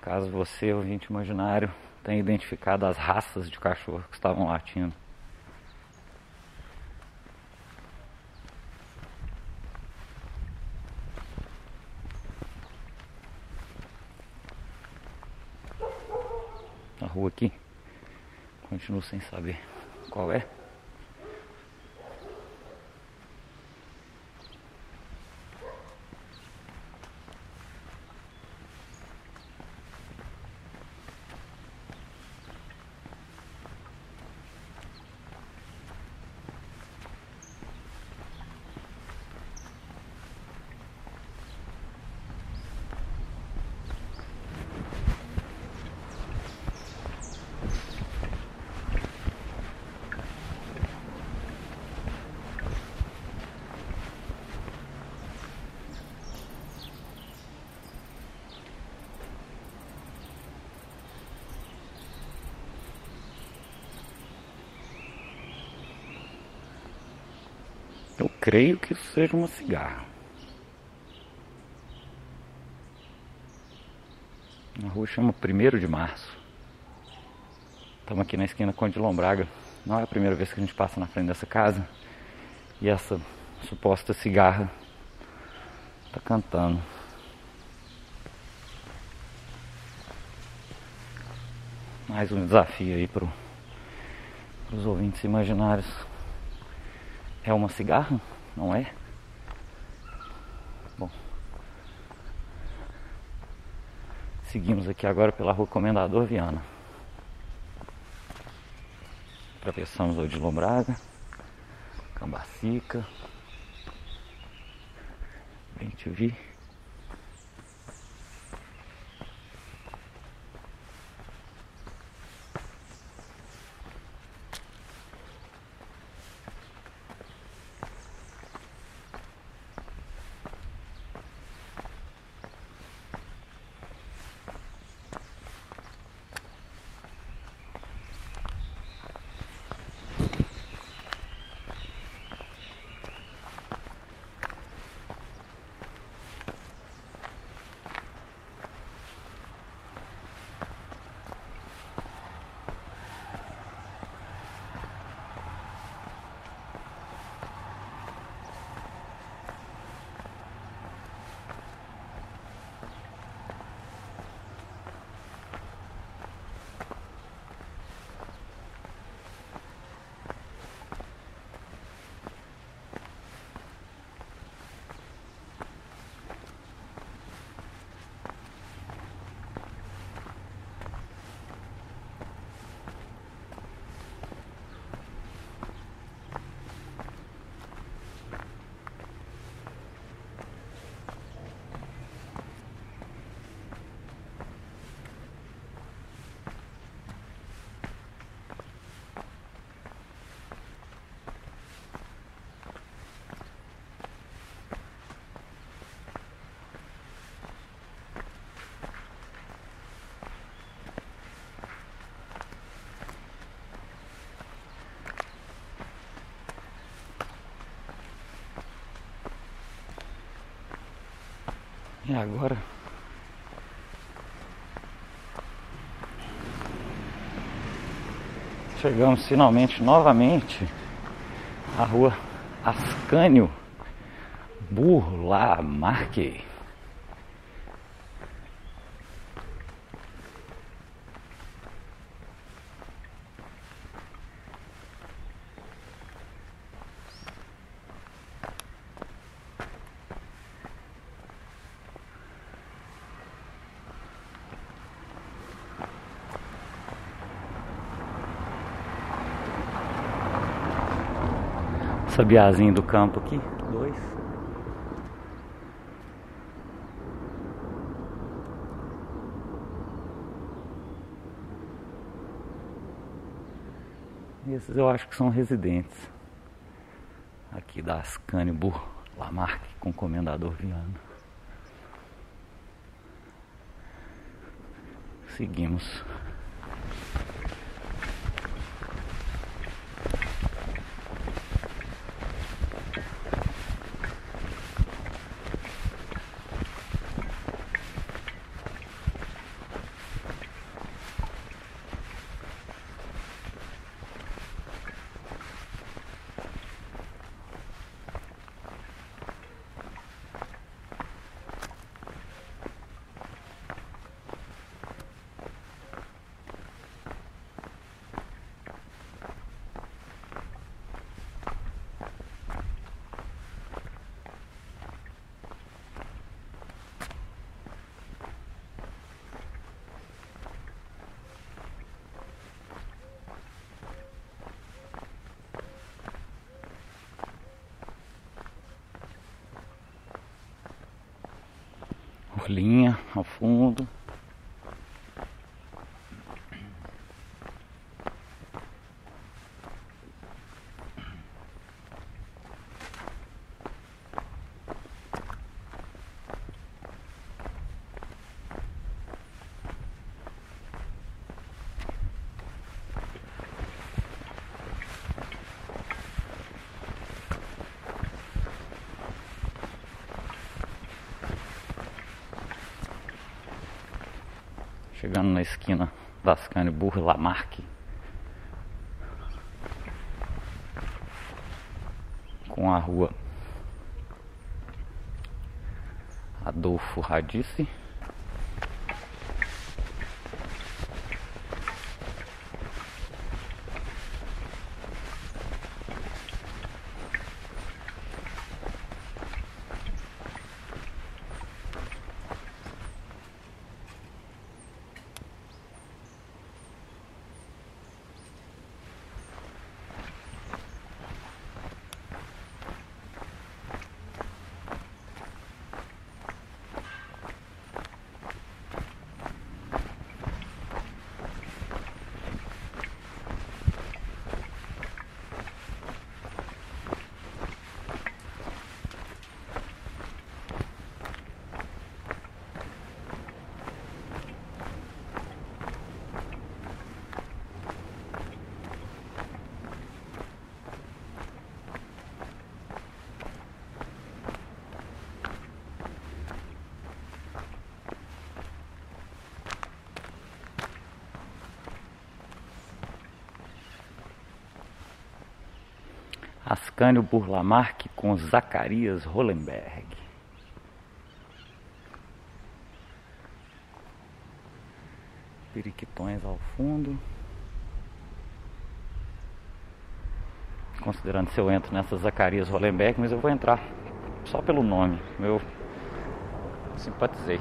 Speaker 1: Caso você, ouvinte imaginário, tenha identificado as raças de cachorro que estavam latindo. A rua aqui, continuo sem saber qual é. Eu creio que isso seja uma cigarra. A rua chama 1 de março. Estamos aqui na esquina Conde Lombraga. Não é a primeira vez que a gente passa na frente dessa casa. E essa suposta cigarra está cantando. Mais um desafio aí para os ouvintes imaginários. É uma cigarra? Não é? Bom. Seguimos aqui agora pela rua Comendador Viana. Atravessamos o de Lombraga, Cambacica, Bem te vi. E agora chegamos finalmente novamente à rua Ascânio Burlamarque. Sabiazinho do campo aqui, dois. Esses eu acho que são residentes aqui da Ascanibur Lamarck com o Comendador Viano. Seguimos. Orlinha ao fundo. Chegando na esquina das Canibur Lamarck. Com a rua Adolfo Radice. Ascânio Burlamark com Zacarias Hollenberg. Periquitões ao fundo. Considerando se eu entro nessa Zacarias Hollenberg, mas eu vou entrar só pelo nome. Eu simpatizei.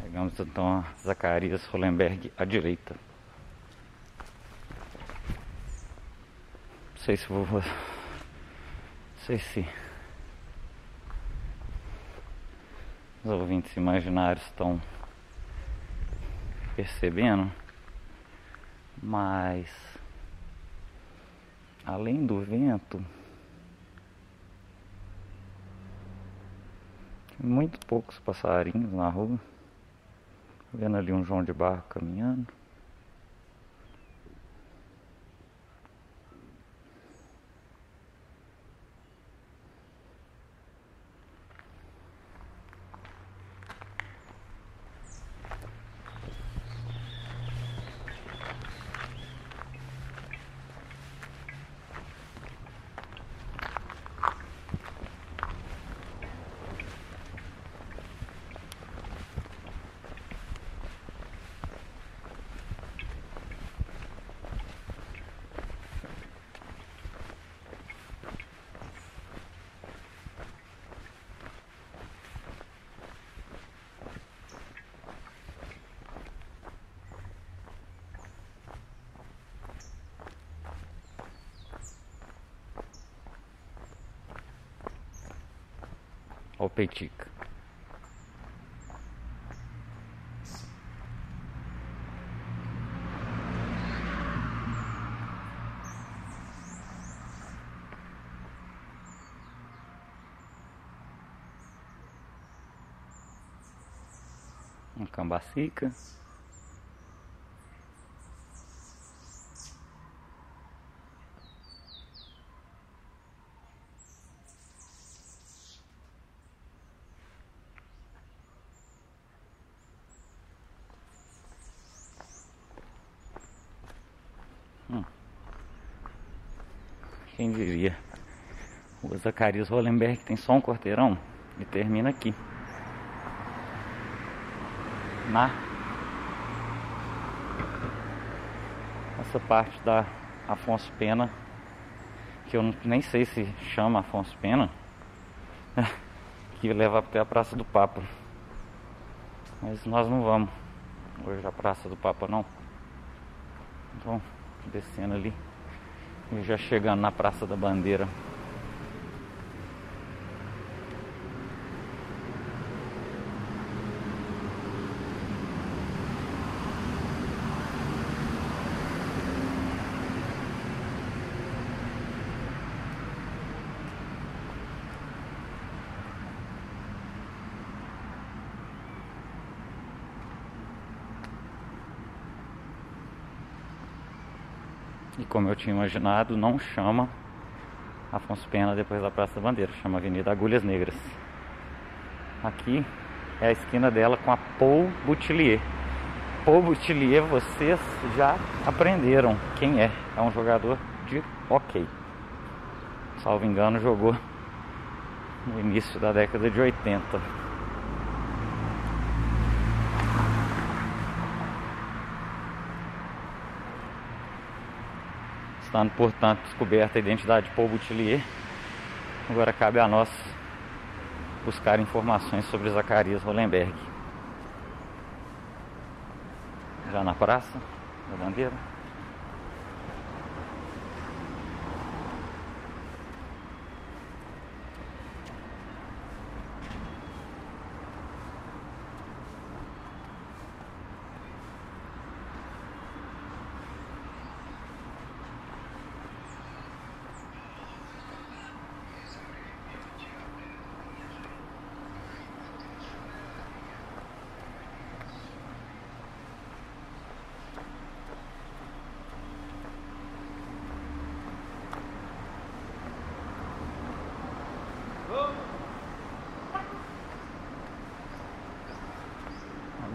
Speaker 1: Pegamos então a Zacarias Hollenberg à direita. Não sei se vou. Não sei se. Os ouvintes imaginários estão percebendo, mas além do vento, muito poucos passarinhos na rua. Vendo ali um João de Barro caminhando. Petica. Um cambacica. O Zacarias Hollenberg tem só um quarteirão e termina aqui. Na essa parte da Afonso Pena, que eu nem sei se chama Afonso Pena, que leva até a Praça do Papa. Mas nós não vamos hoje à Praça do Papa não. Então descendo ali já chegando na Praça da Bandeira. E como eu tinha imaginado, não chama Afonso Pena depois da Praça da Bandeira, chama Avenida Agulhas Negras. Aqui é a esquina dela com a Paul Boutillier. Paul Boutillier, vocês já aprenderam quem é. É um jogador de hockey. Salvo engano, jogou no início da década de 80. Estando, portanto, descoberta a identidade de Paul Boutillier, agora cabe a nós buscar informações sobre Zacarias Hollenberg. Já na praça da bandeira.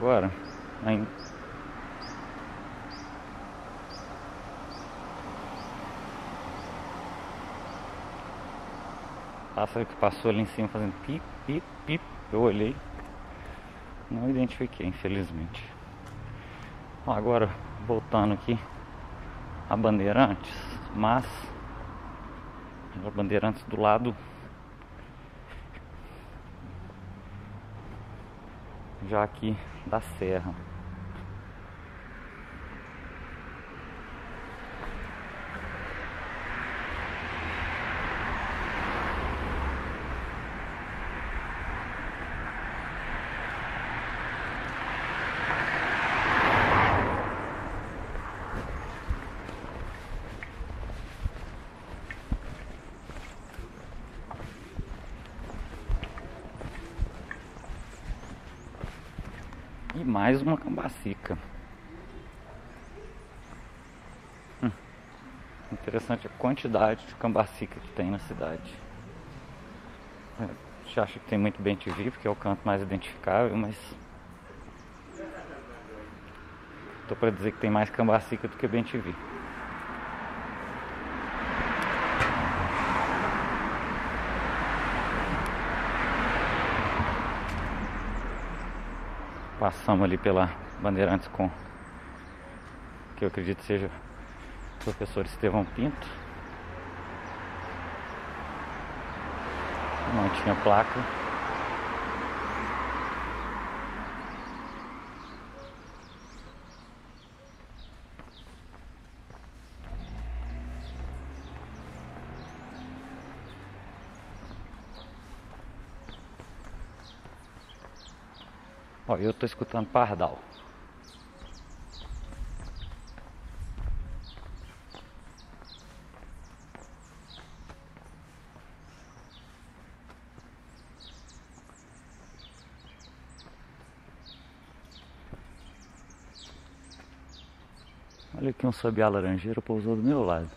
Speaker 1: Agora, ainda. Pássaro que passou ali em cima fazendo pip, pip, pip. Eu olhei, não identifiquei, infelizmente. Agora, voltando aqui a Bandeirantes, mas a Bandeirantes do lado já aqui da serra. E mais uma cambacica. Hum. Interessante a quantidade de cambacica que tem na cidade. É, já acho que tem muito bem TV, porque é o canto mais identificável, mas. Tô para dizer que tem mais cambacica do que bem TV. Passamos ali pela Bandeirantes com que eu acredito seja o professor Estevão Pinto. Não tinha placa. Eu tô escutando pardal. Olha aqui um sabiá laranjeiro pousou do meu lado.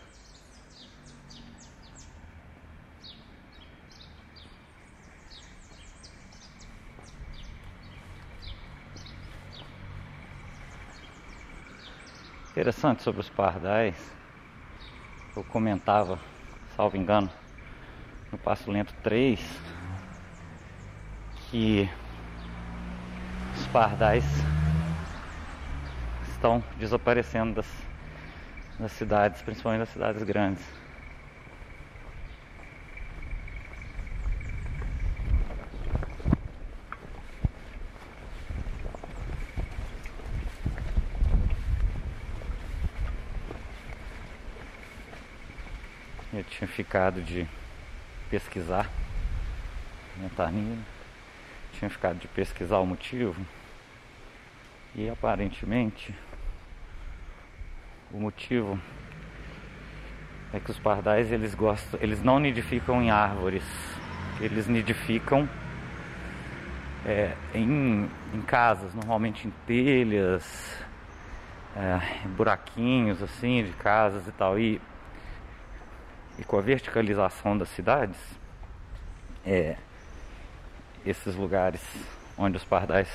Speaker 1: Interessante sobre os pardais. Eu comentava, salvo engano, no Passo Lento 3, que os pardais estão desaparecendo das, das cidades, principalmente das cidades grandes. Eu tinha ficado de pesquisar. Ventania, tinha ficado de pesquisar o motivo. E aparentemente o motivo é que os pardais eles gostam, eles não nidificam em árvores, eles nidificam é, em, em casas, normalmente em telhas, é, buraquinhos assim de casas e tal. E e com a verticalização das cidades, é, esses lugares onde os pardais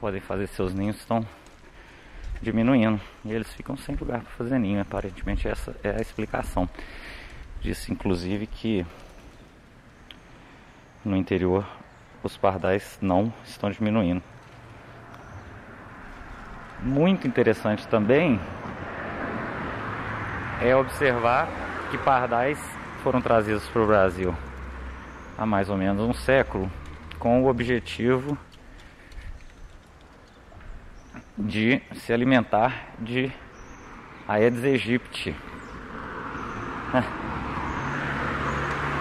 Speaker 1: podem fazer seus ninhos estão diminuindo e eles ficam sem lugar para fazer ninho. Aparentemente essa é a explicação. Disse inclusive que no interior os pardais não estão diminuindo. Muito interessante também é observar que pardais foram trazidos para o Brasil há mais ou menos um século com o objetivo de se alimentar de Aedes aegypti.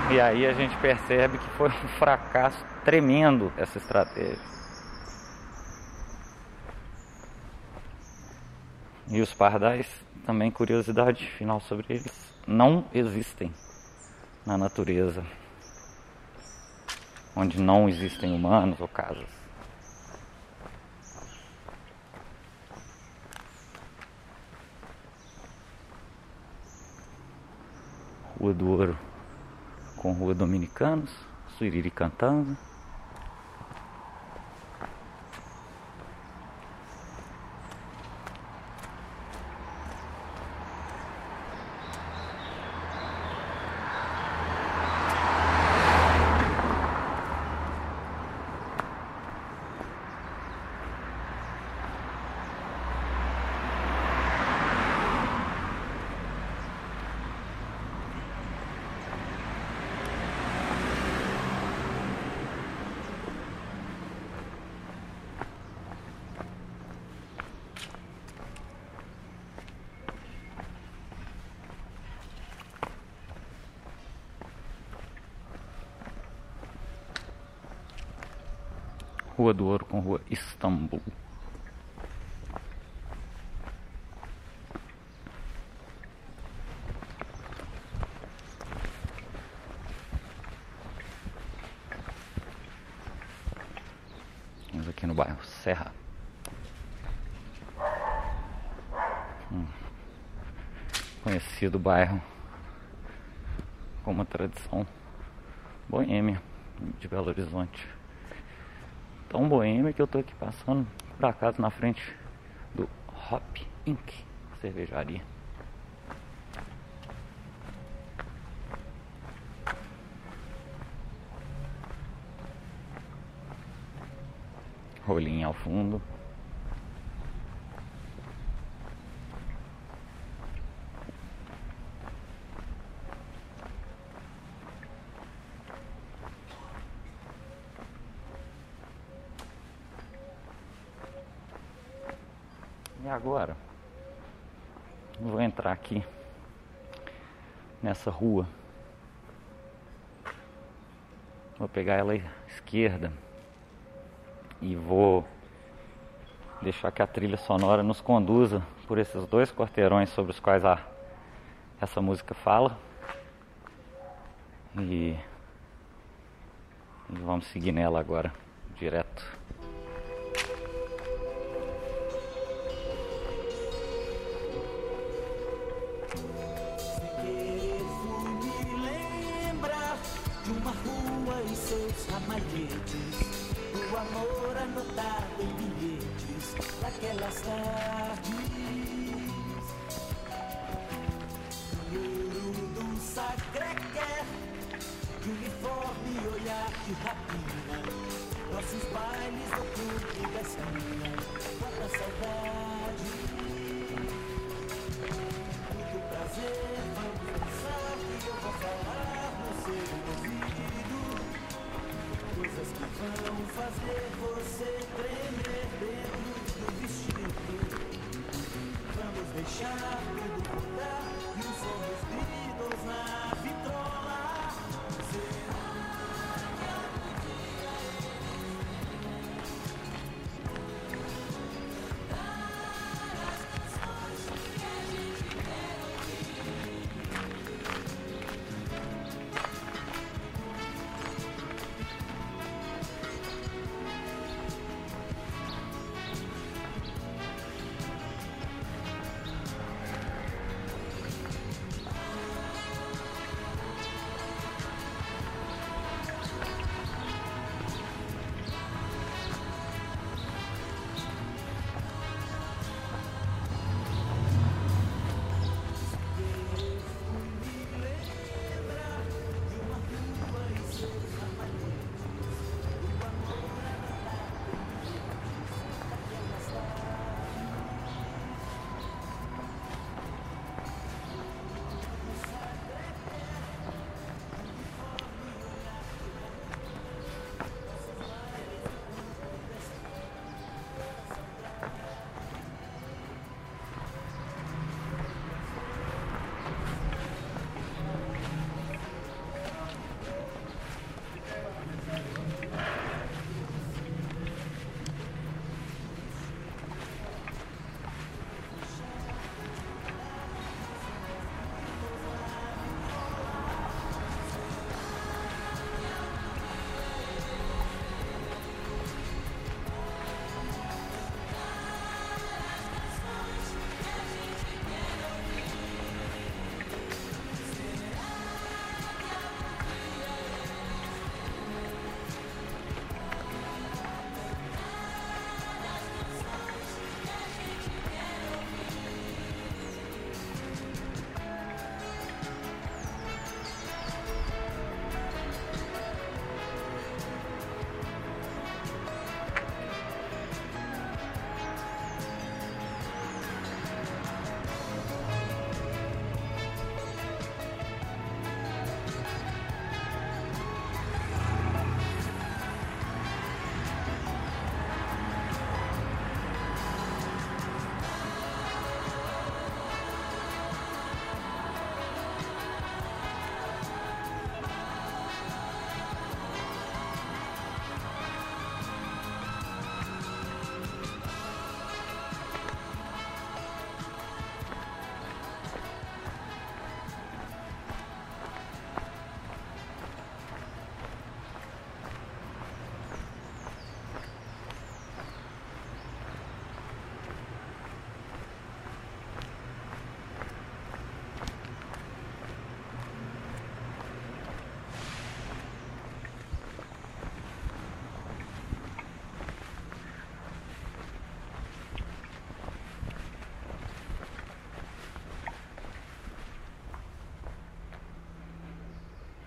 Speaker 1: E aí a gente percebe que foi um fracasso tremendo essa estratégia. E os pardais, também curiosidade final sobre eles, não existem na natureza, onde não existem humanos ou casas. Rua do Ouro com Rua Dominicanos, Suiriri cantando. Rua do Ouro com Rua Istambul. Estamos aqui no bairro
Speaker 2: Serra. Um conhecido bairro com uma tradição boêmia de Belo Horizonte. Tão boêmia que eu tô aqui passando por acaso na frente do Hop Inc. cervejaria. Rolinho ao fundo. E agora? Vou entrar aqui nessa rua. Vou pegar ela esquerda e vou deixar que a trilha sonora nos conduza por esses dois quarteirões sobre os quais a, essa música fala. E, e vamos seguir nela agora,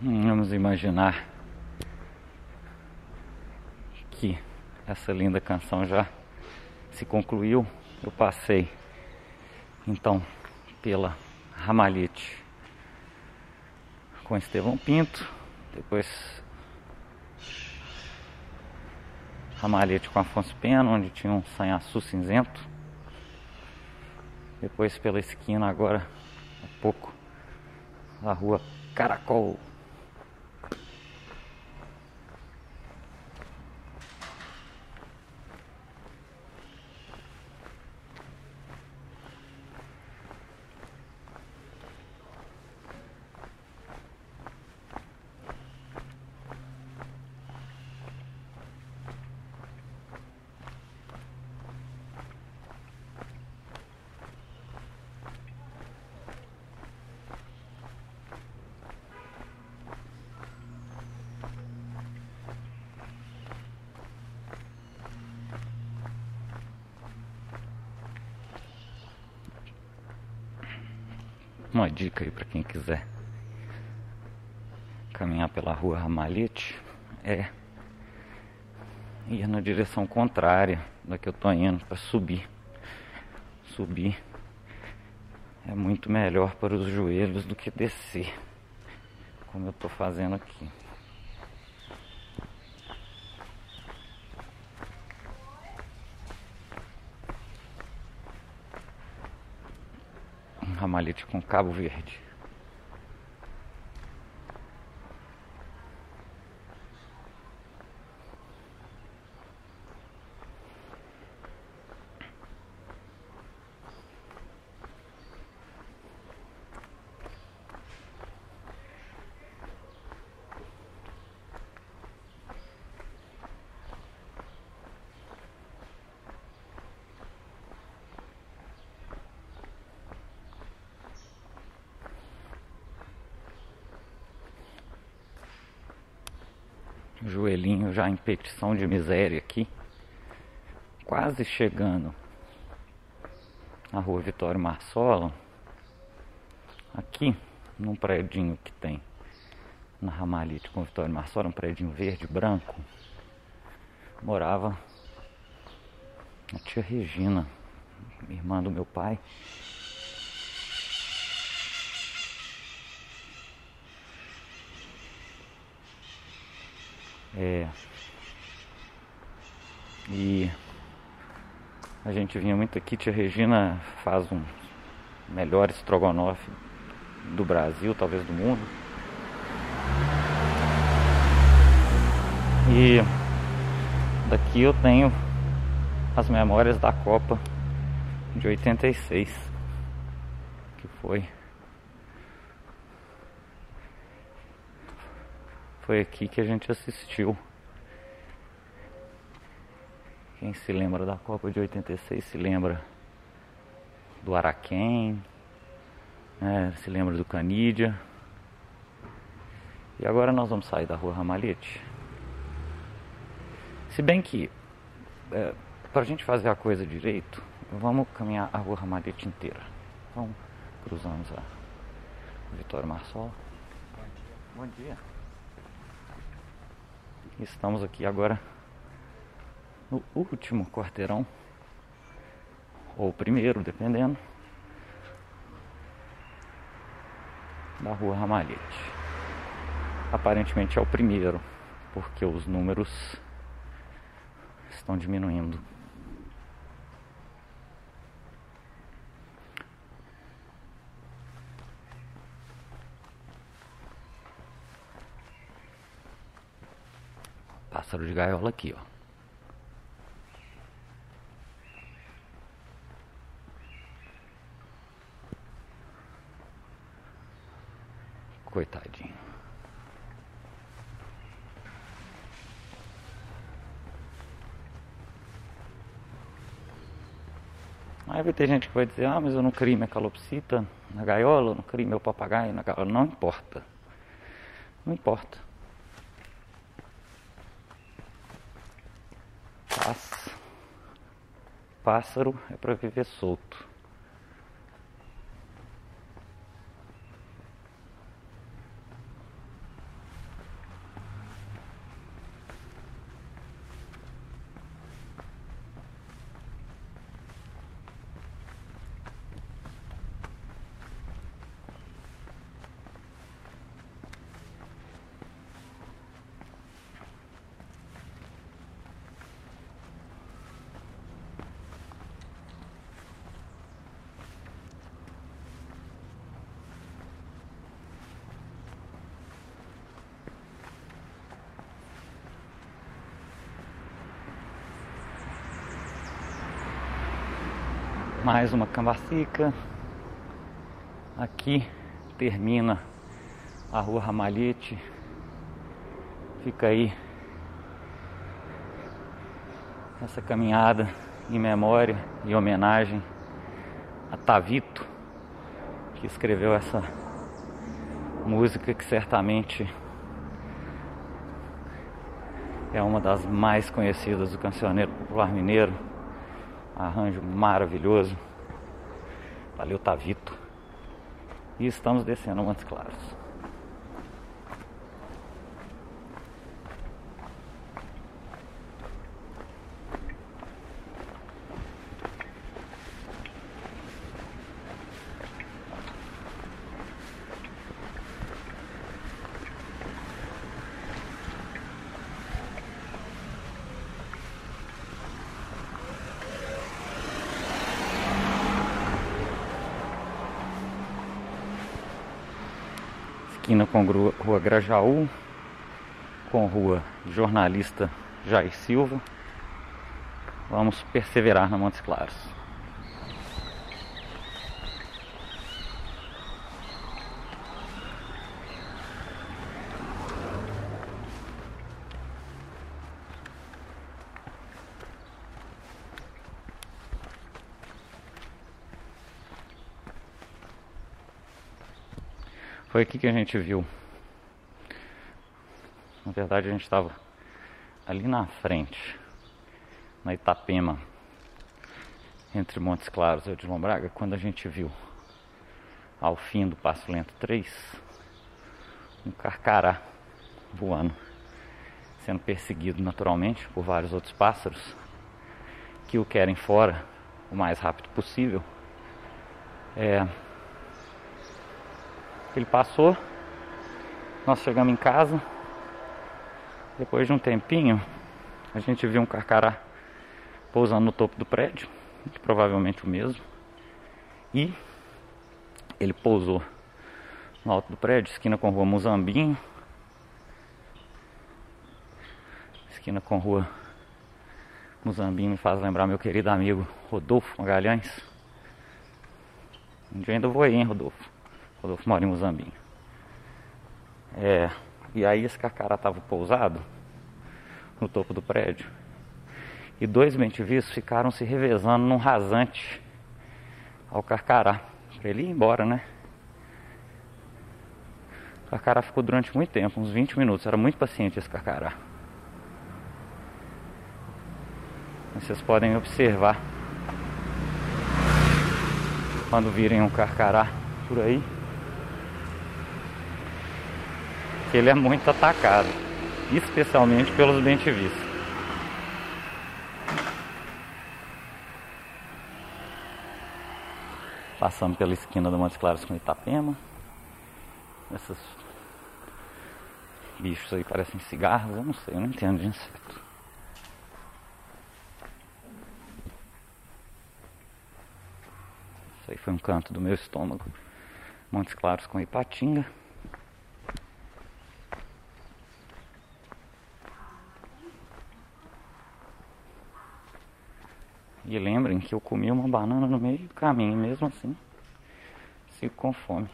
Speaker 3: Vamos
Speaker 1: imaginar que essa linda canção já se concluiu. Eu passei então pela Ramalhete com Estevão Pinto, depois Ramalhete com Afonso Pena, onde tinha um sanhaçu cinzento. Depois pela esquina agora, há pouco, a rua Caracol. Uma dica aí para quem quiser caminhar pela rua Ramalhete é ir na direção contrária da que eu tô indo para subir. Subir é muito melhor para os joelhos do que descer, como eu tô fazendo aqui. Ramalhete com Cabo Verde. Já em petição de miséria aqui, quase chegando à rua Vitório Marsola, aqui num predinho que tem na Ramalhete com Vitório Marsola, um predinho verde branco, morava a tia Regina, irmã do meu pai. É. E a gente vinha muito aqui, tia Regina faz um melhor estrogonofe do Brasil, talvez do mundo. E daqui eu tenho as memórias da Copa de 86, que foi Foi aqui que a gente assistiu. Quem se lembra da Copa de 86 se lembra do Araquém, né? se lembra do Canídia. E agora nós vamos sair da rua Ramalhete. Se bem que, é, para a gente fazer a coisa direito, vamos caminhar a rua Ramalhete inteira. Então, cruzamos a Vitória Marsol. Bom dia. Estamos aqui agora no último quarteirão, ou primeiro, dependendo, da rua Ramalhete. Aparentemente é o primeiro, porque os números estão diminuindo. Pássaro de gaiola aqui, ó. Coitadinho. Aí vai ter gente que vai dizer, ah, mas eu não criei minha calopsita na gaiola, eu não criei meu papagaio na gaiola. Não importa. Não importa. Pássaro é para viver solto. Mais uma cambacica. Aqui termina a rua Ramalhete. Fica aí essa caminhada em memória e homenagem a Tavito, que escreveu essa música que certamente é uma das mais conhecidas do cancioneiro popular mineiro. Arranjo maravilhoso. Valeu, Tavito. E estamos descendo Montes Claros. esquina com Rua Grajaú, com Rua Jornalista Jair Silva. Vamos perseverar na Montes Claros. Foi aqui que a gente viu. Na verdade, a gente estava ali na frente, na Itapema, entre Montes Claros e de Lombraga, quando a gente viu ao fim do Passo Lento 3 um carcará voando, sendo perseguido naturalmente por vários outros pássaros que o querem fora o mais rápido possível. É, ele passou, nós chegamos em casa. Depois de um tempinho, a gente viu um carcará pousando no topo do prédio, provavelmente o mesmo. E ele pousou no alto do prédio, esquina com rua Muzambinho. Esquina com rua Muzambinho me faz lembrar meu querido amigo Rodolfo Magalhães. Um dia ainda vou aí, hein, Rodolfo? Rodolfo mora em Muzambinho. É, e aí esse carcará estava pousado no topo do prédio. E dois bentivis ficaram se revezando num rasante ao carcará. Pra ele ir embora, né? O carcará ficou durante muito tempo, uns 20 minutos. Era muito paciente esse carcará. Vocês podem observar quando virem um carcará por aí. Ele é muito atacado, especialmente pelos bentivis. Passando pela esquina do Montes Claros com Itapema. Esses bichos aí parecem cigarros, eu não sei, eu não entendo de inseto. Isso aí foi um canto do meu estômago. Montes Claros com Ipatinga. E lembrem que eu comi uma banana no meio do caminho, mesmo assim, sigo com fome.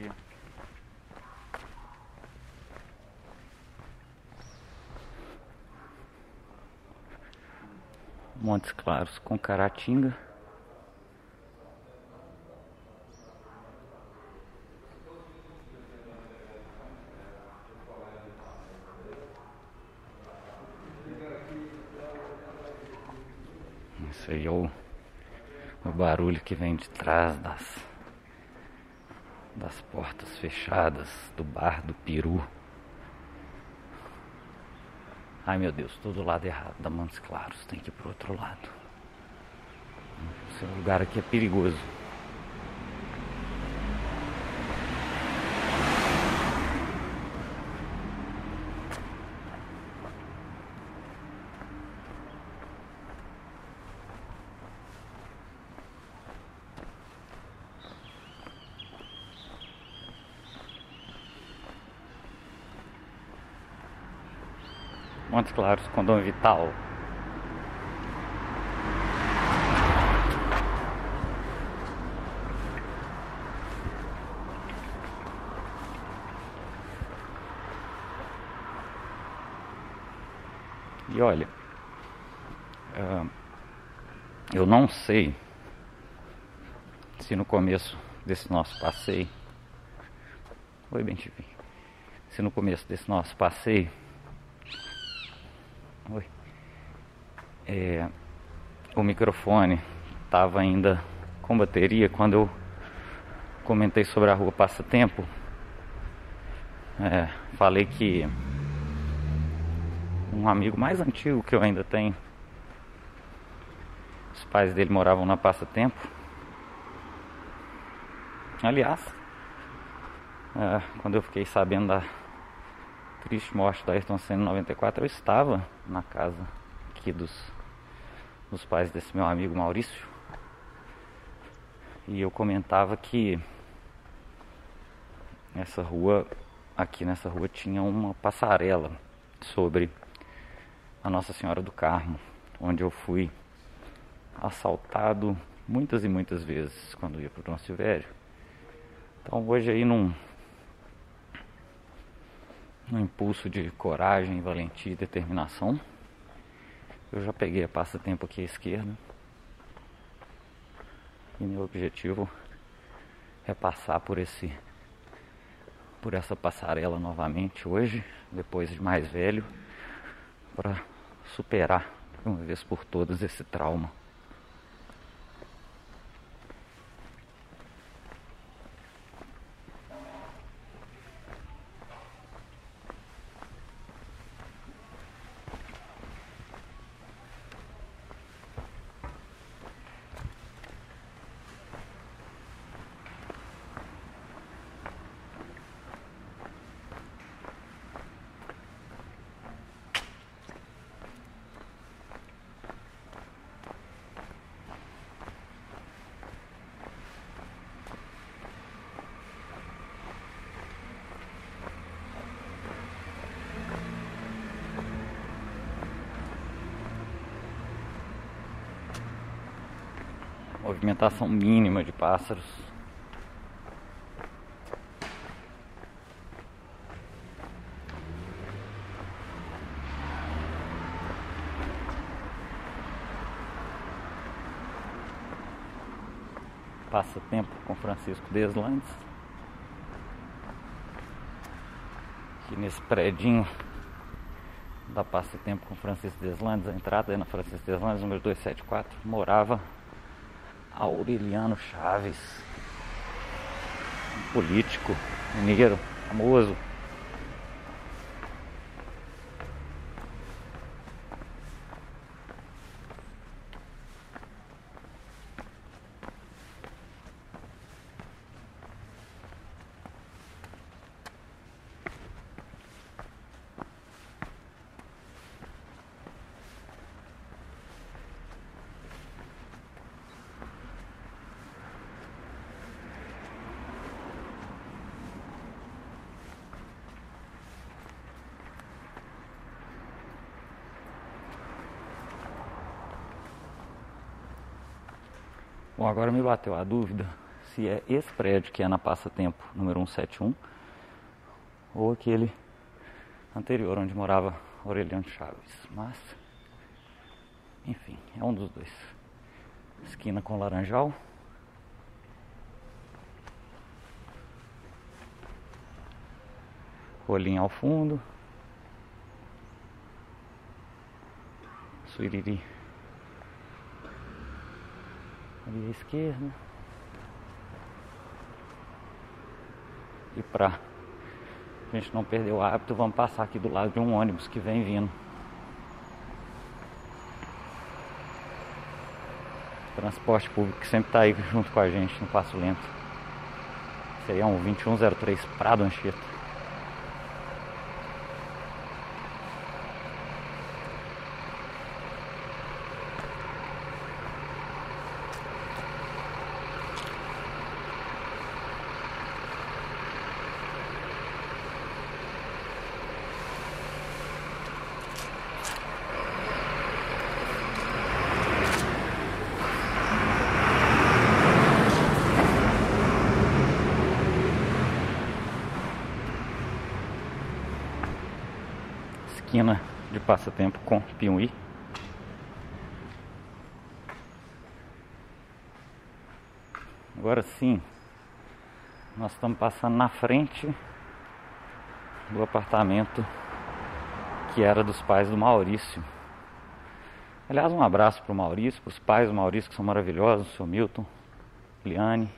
Speaker 1: aqui. Montes Claros com Caratinga. Isso aí é o, o barulho que vem de trás das das portas fechadas do bar do Peru. Ai meu Deus, tô do lado errado da Montes Claros, tem que ir pro outro lado. Esse lugar aqui é perigoso. Montes Claros, Condom Vital. E olha, ah, eu não sei se no começo desse nosso passeio. Oi, bem Se no começo desse nosso passeio Oi. É, o microfone estava ainda com bateria quando eu comentei sobre a rua Passatempo. É, falei que um amigo mais antigo que eu ainda tenho, pais dele moravam na Passatempo. Aliás, é, quando eu fiquei sabendo da triste morte do Ayrton Senna em 94, eu estava na casa aqui dos, dos pais desse meu amigo Maurício. E eu comentava que essa rua, aqui nessa rua, tinha uma passarela sobre a Nossa Senhora do Carmo, onde eu fui assaltado muitas e muitas vezes quando ia para o Dom Silvério. Então hoje aí num no impulso de coragem, valentia e determinação. Eu já peguei a passa-tempo aqui à esquerda. E meu objetivo é passar por esse por essa passarela novamente hoje, depois de mais velho, para superar de uma vez por todas esse trauma. Movimentação mínima de pássaros. Passa tempo com Francisco Deslandes. Aqui nesse predinho da Passa Tempo com Francisco Deslandes, a entrada é na Francisco Deslandes, número 274, morava Aureliano Chaves, um político mineiro famoso. Agora me bateu a dúvida se é esse prédio que é na Passa Tempo número 171 ou aquele anterior onde morava Aureliano Chaves. Mas, enfim, é um dos dois. Esquina com Laranjal. Rolinho ao fundo. Suiriri via esquerda. E para a gente não perder o hábito, vamos passar aqui do lado de um ônibus que vem vindo. Transporte público que sempre está aí junto com a gente no Passo Lento. Esse aí é um 2103 Prado Anchieta. Passatempo com Piuí. Agora sim, nós estamos passando na frente do apartamento que era dos pais do Maurício. Aliás, um abraço para o Maurício, para os pais do Maurício que são maravilhosos, o seu Milton, Liane,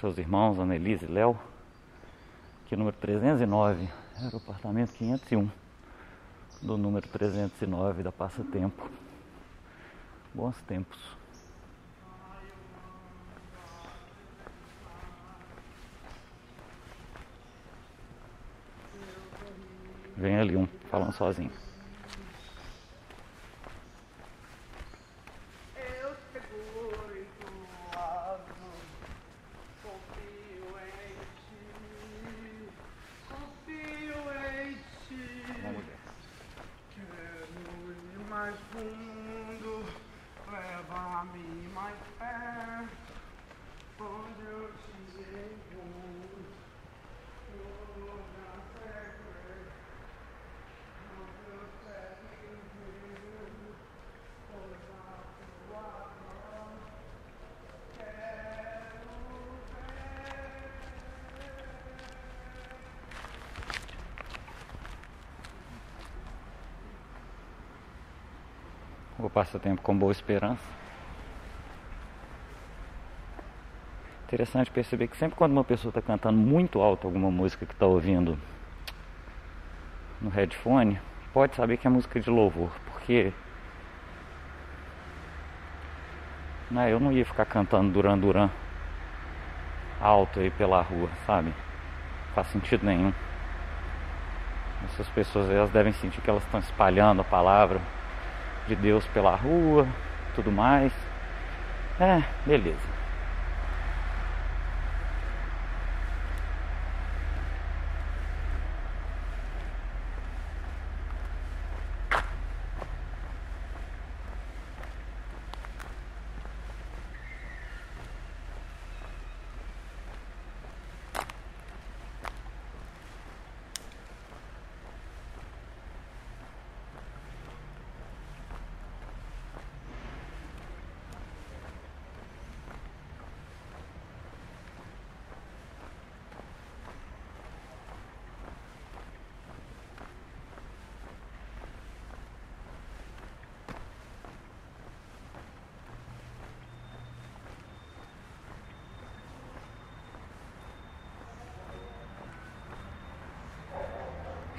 Speaker 1: seus irmãos, Annelise e Léo, que número 309 era o apartamento 501 do número 309 da Passatempo. Bons tempos. Vem ali um falando sozinho.
Speaker 2: Eu seguro em tua confio em ti, confio em ti.
Speaker 1: Uma mulher.
Speaker 2: Quero ir mais fundo, leva-me mais perto, onde eu te encontro. Toda secreta, onde eu sei ver, toda tua mão. Quero
Speaker 1: O passatempo com boa esperança. Interessante perceber que sempre quando uma pessoa está cantando muito alto alguma música que está ouvindo no headphone, pode saber que é música de louvor, porque né, eu não ia ficar cantando Duran Duran alto aí pela rua, sabe? Não faz sentido nenhum. Essas pessoas elas devem sentir que elas estão espalhando a palavra de Deus pela rua, tudo mais. É, beleza.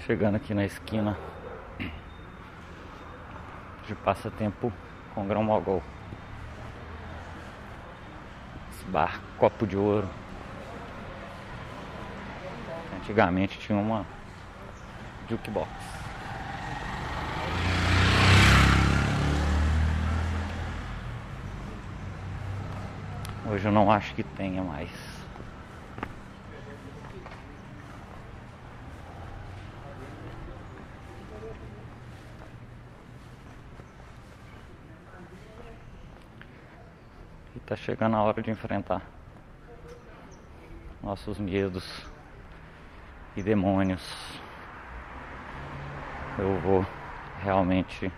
Speaker 1: Chegando aqui na esquina de passatempo com grão mogol. Esse bar Copo de Ouro. Antigamente tinha uma jukebox. Hoje eu não acho que tenha mais. E tá chegando a hora de enfrentar nossos medos e demônios. Eu vou realmente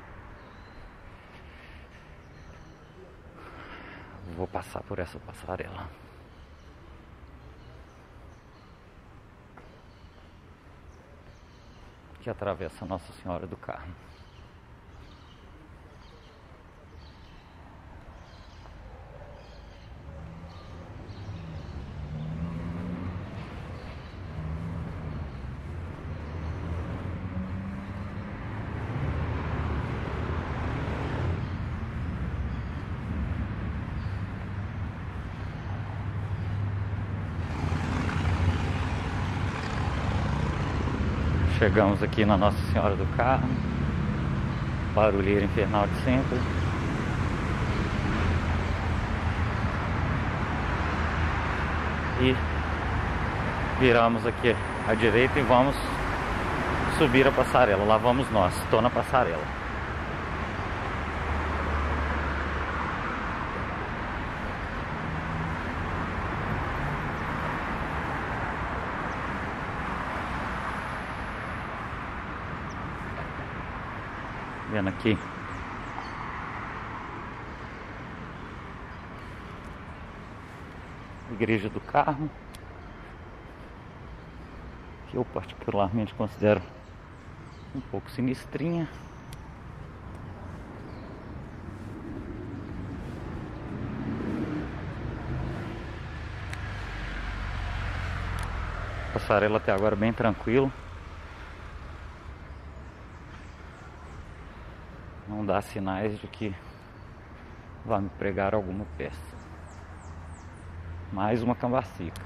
Speaker 1: vou passar por essa passarela. Que atravessa Nossa Senhora do Carmo. Chegamos aqui na Nossa Senhora do Carmo. Barulheira infernal de sempre. E viramos aqui à direita e vamos subir a passarela. Lá vamos nós. Estou na passarela. Vendo aqui. Igreja do Carmo. Que eu particularmente considero um pouco sinistrinha. Passarela até agora bem tranquilo. Dá sinais de que vai me pregar alguma peça. Mais uma cambacica.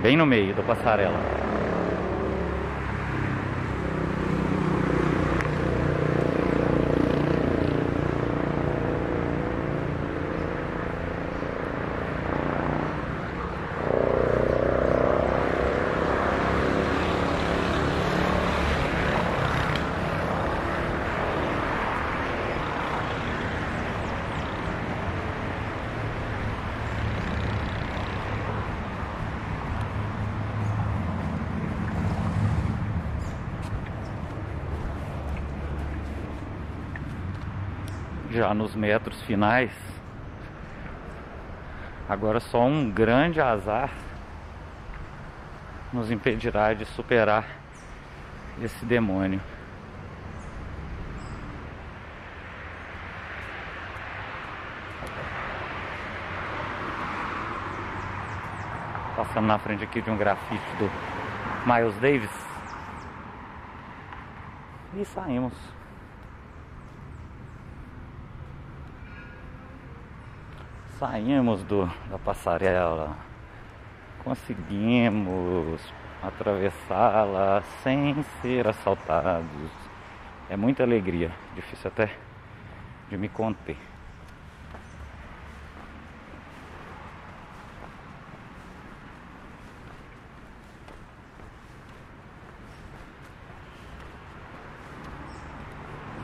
Speaker 1: Bem no meio da passarela. Já nos metros finais. Agora só um grande azar nos impedirá de superar esse demônio. Passando na frente aqui de um grafite do Miles Davis. E saímos. Saímos do, da passarela, conseguimos atravessá-la sem ser assaltados. É muita alegria, difícil até de me conter.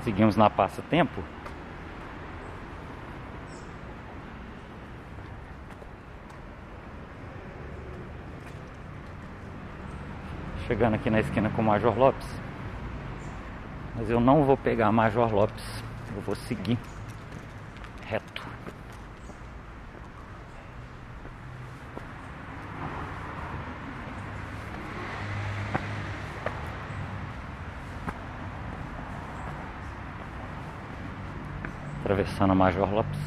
Speaker 1: Seguimos na passa tempo. Chegando aqui na esquina com o Major Lopes. Mas eu não vou pegar Major Lopes. Eu vou seguir reto. Atravessando a Major Lopes.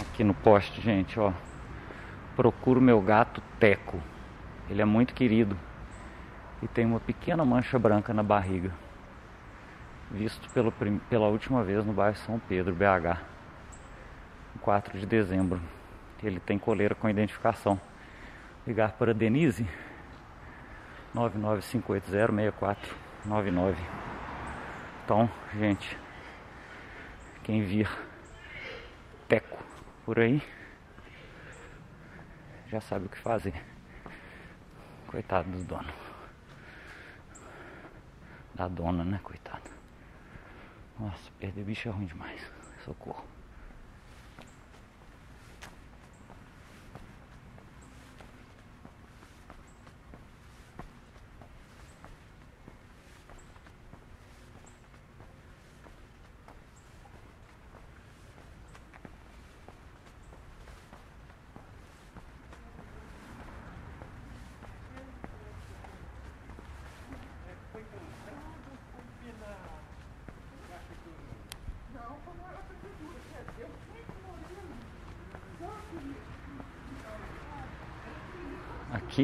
Speaker 1: Aqui no poste, gente, ó procuro meu gato Teco. Ele é muito querido e tem uma pequena mancha branca na barriga. Visto pelo, pela última vez no bairro São Pedro, BH, 4 de dezembro. Ele tem coleira com identificação. Ligar para Denise 995806499. Então, gente, quem vir Teco por aí, já sabe o que fazer. Coitado do dono. Da dona, né? Coitado. Nossa, perder bicho é ruim demais. Socorro.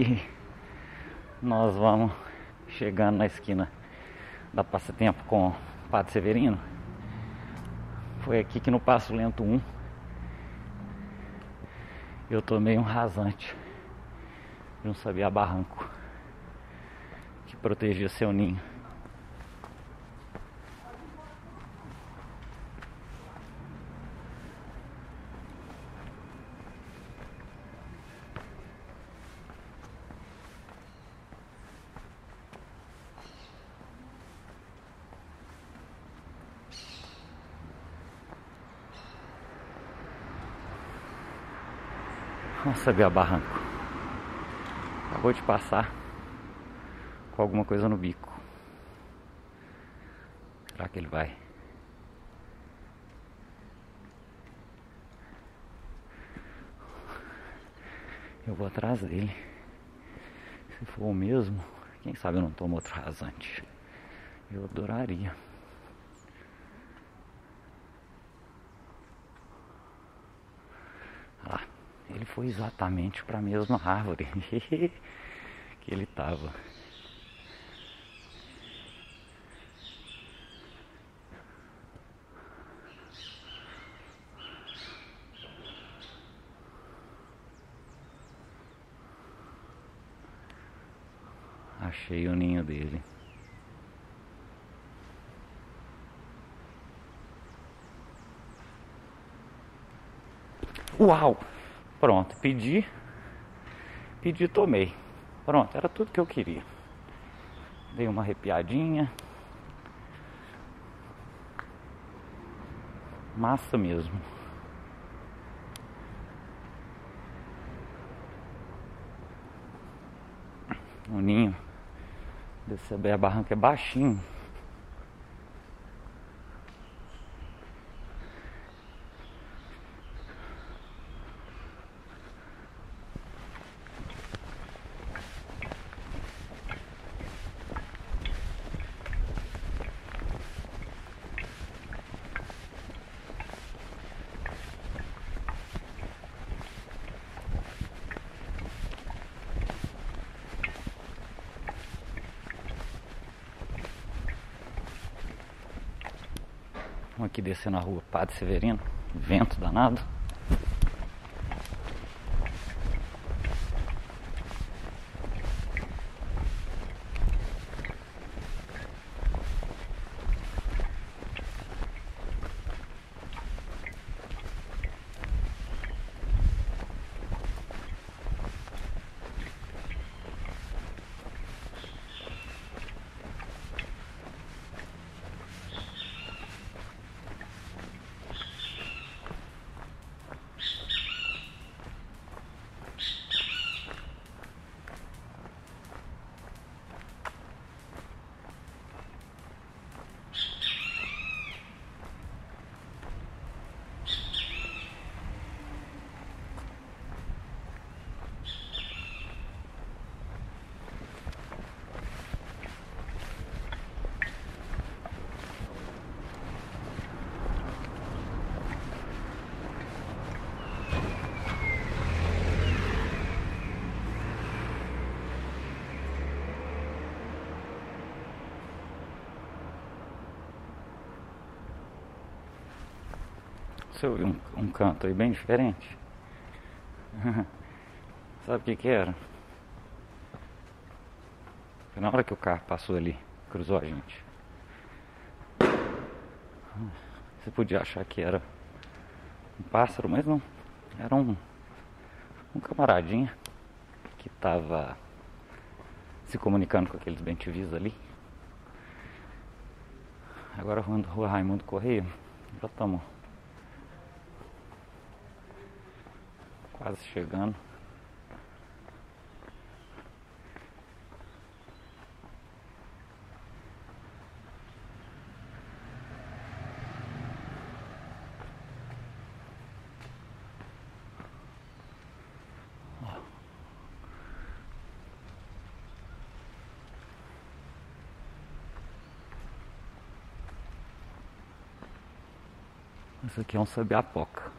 Speaker 1: Aqui nós vamos chegando na esquina da Passatempo com Padre Severino. Foi aqui que no Passo Lento 1 eu tomei um rasante de um sabiá barranco que protegia seu ninho. A barranco. Acabou de passar com alguma coisa no bico. Será que ele vai? Eu vou atrás dele. Se for o mesmo, quem sabe eu não tomo outro rasante. Eu adoraria. Ah, ele foi exatamente para a mesma árvore que ele estava. Achei o ninho dele. Uau! Pronto, pedi. Pedi, tomei. Pronto, era tudo que eu queria. Dei uma arrepiadinha. Massa mesmo. O ninho desse a barranca é baixinho. Vamos aqui descendo a rua Padre Severino, vento danado. Você ouviu um, um canto aí bem diferente? Sabe o que que era? Foi na hora que o carro passou ali, cruzou a gente. Você podia achar que era um pássaro, mas não. Era um, um camaradinha que estava se comunicando com aqueles bentivis ali. Agora rua Raimundo Correia, já estamos quase chegando. Isso aqui é um sabiapoca.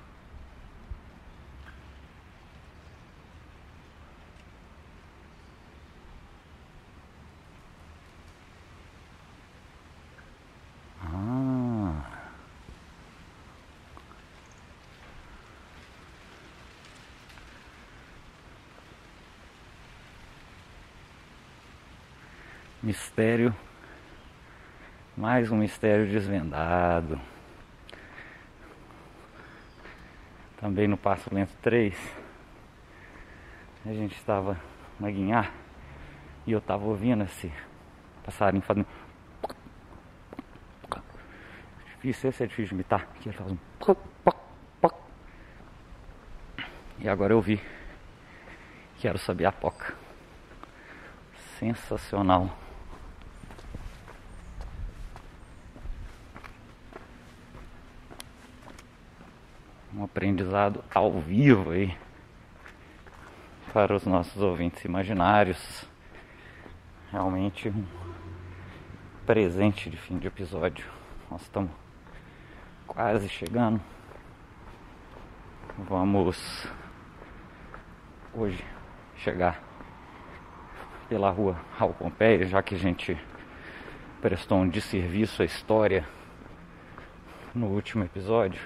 Speaker 1: Mistério. Mais um mistério desvendado. Também no Passo Lento 3. A gente estava na Guinhar e eu estava ouvindo esse passarinho fazendo. Difícil, esse é difícil de imitar. Que ele faz um. E agora eu vi que era o Sabiapoca. Sensacional. Aprendizado ao vivo aí para os nossos ouvintes imaginários. Realmente um presente de fim de episódio. Nós estamos quase chegando. Vamos hoje chegar pela rua Raul Pompeia, já que a gente prestou um desserviço à história no último episódio,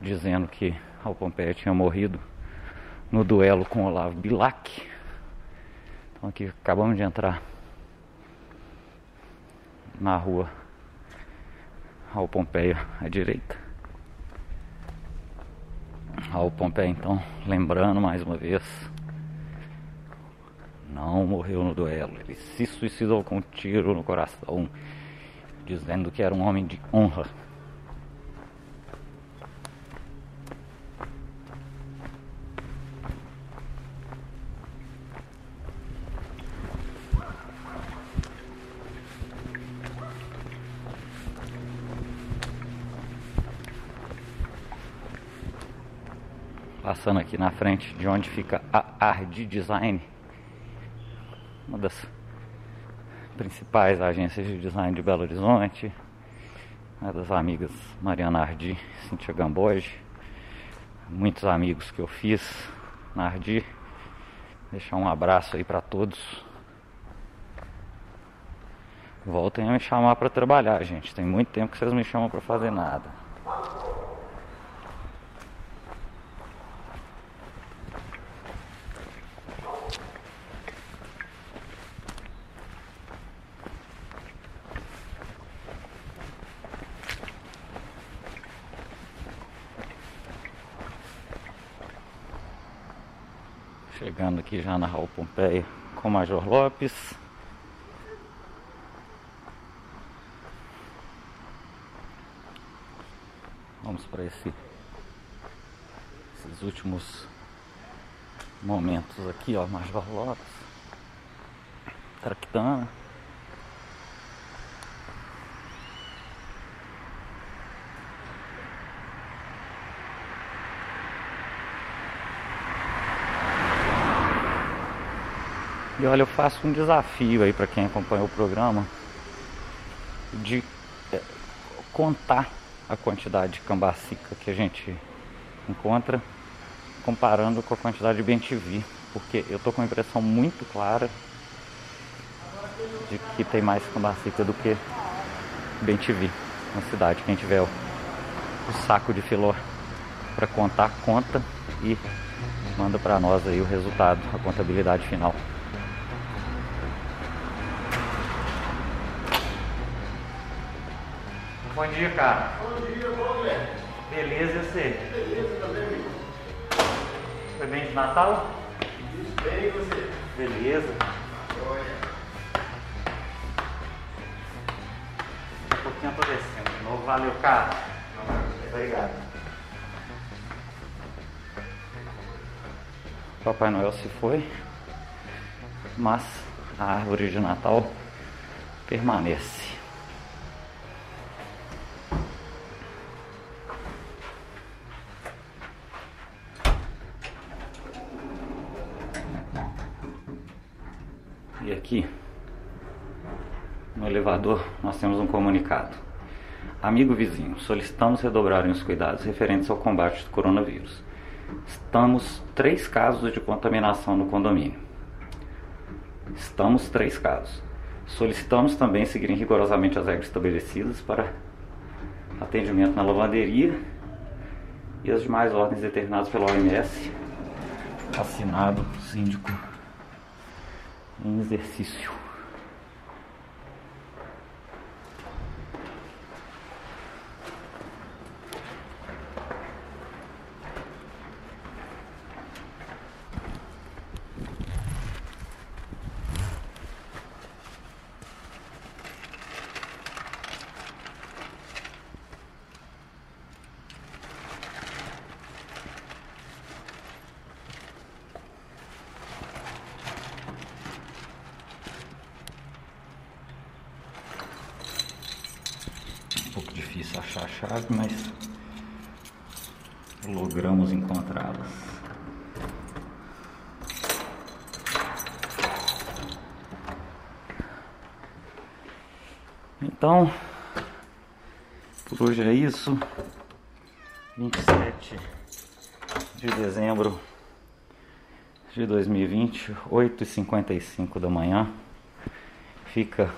Speaker 1: dizendo que Raul Pompeia tinha morrido no duelo com Olavo Bilac. Então aqui acabamos de entrar na rua Raul Pompeia à direita. Raul Pompeia então, lembrando mais uma vez, não morreu no duelo, ele se suicidou com um tiro no coração, dizendo que era um homem de honra. Passando aqui na frente de onde fica a Ardi Design, uma das principais agências de design de Belo Horizonte, uma das amigas Mariana Ardi, Cintia Gamboge, muitos amigos que eu fiz na Ardi. Deixar um abraço aí para todos. Voltem a me chamar para trabalhar, gente. Tem muito tempo que vocês me chamam para fazer nada. Chegando aqui já na Raul Pompeia com o Major Lopes. Vamos para esse, esses últimos momentos aqui, ó, Major Lopes. Tractana. E olha, eu faço um desafio aí para quem acompanhou o programa de é, contar a quantidade de cambacica que a gente encontra comparando com a quantidade de BNTV, porque eu tô com uma impressão muito clara de que tem mais cambacica do que BNTV na cidade. Quem tiver o, o saco de filó para contar, conta e manda para nós aí o resultado, a contabilidade final. Bom dia, cara.
Speaker 2: Bom dia, bom dia.
Speaker 1: Beleza, e você?
Speaker 2: Beleza, também.
Speaker 1: Foi bem de Natal?
Speaker 2: Bem, e você?
Speaker 1: Beleza. Daqui a pouquinho eu tô descendo de novo. Valeu, cara. Obrigado. Papai Noel se foi, mas a árvore de Natal permanece. E aqui, no elevador, nós temos um comunicado. Amigo vizinho, solicitamos redobrarem os cuidados referentes ao combate do coronavírus. Estamos três casos de contaminação no condomínio. Estamos três casos. Solicitamos também seguirem rigorosamente as regras estabelecidas para atendimento na lavanderia e as demais ordens determinadas pela OMS. Assinado síndico em exercício.
Speaker 2: março, 27 de dezembro de 2020, 8h55 da manhã. Fica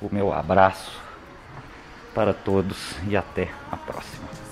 Speaker 2: o meu abraço para todos e até a próxima.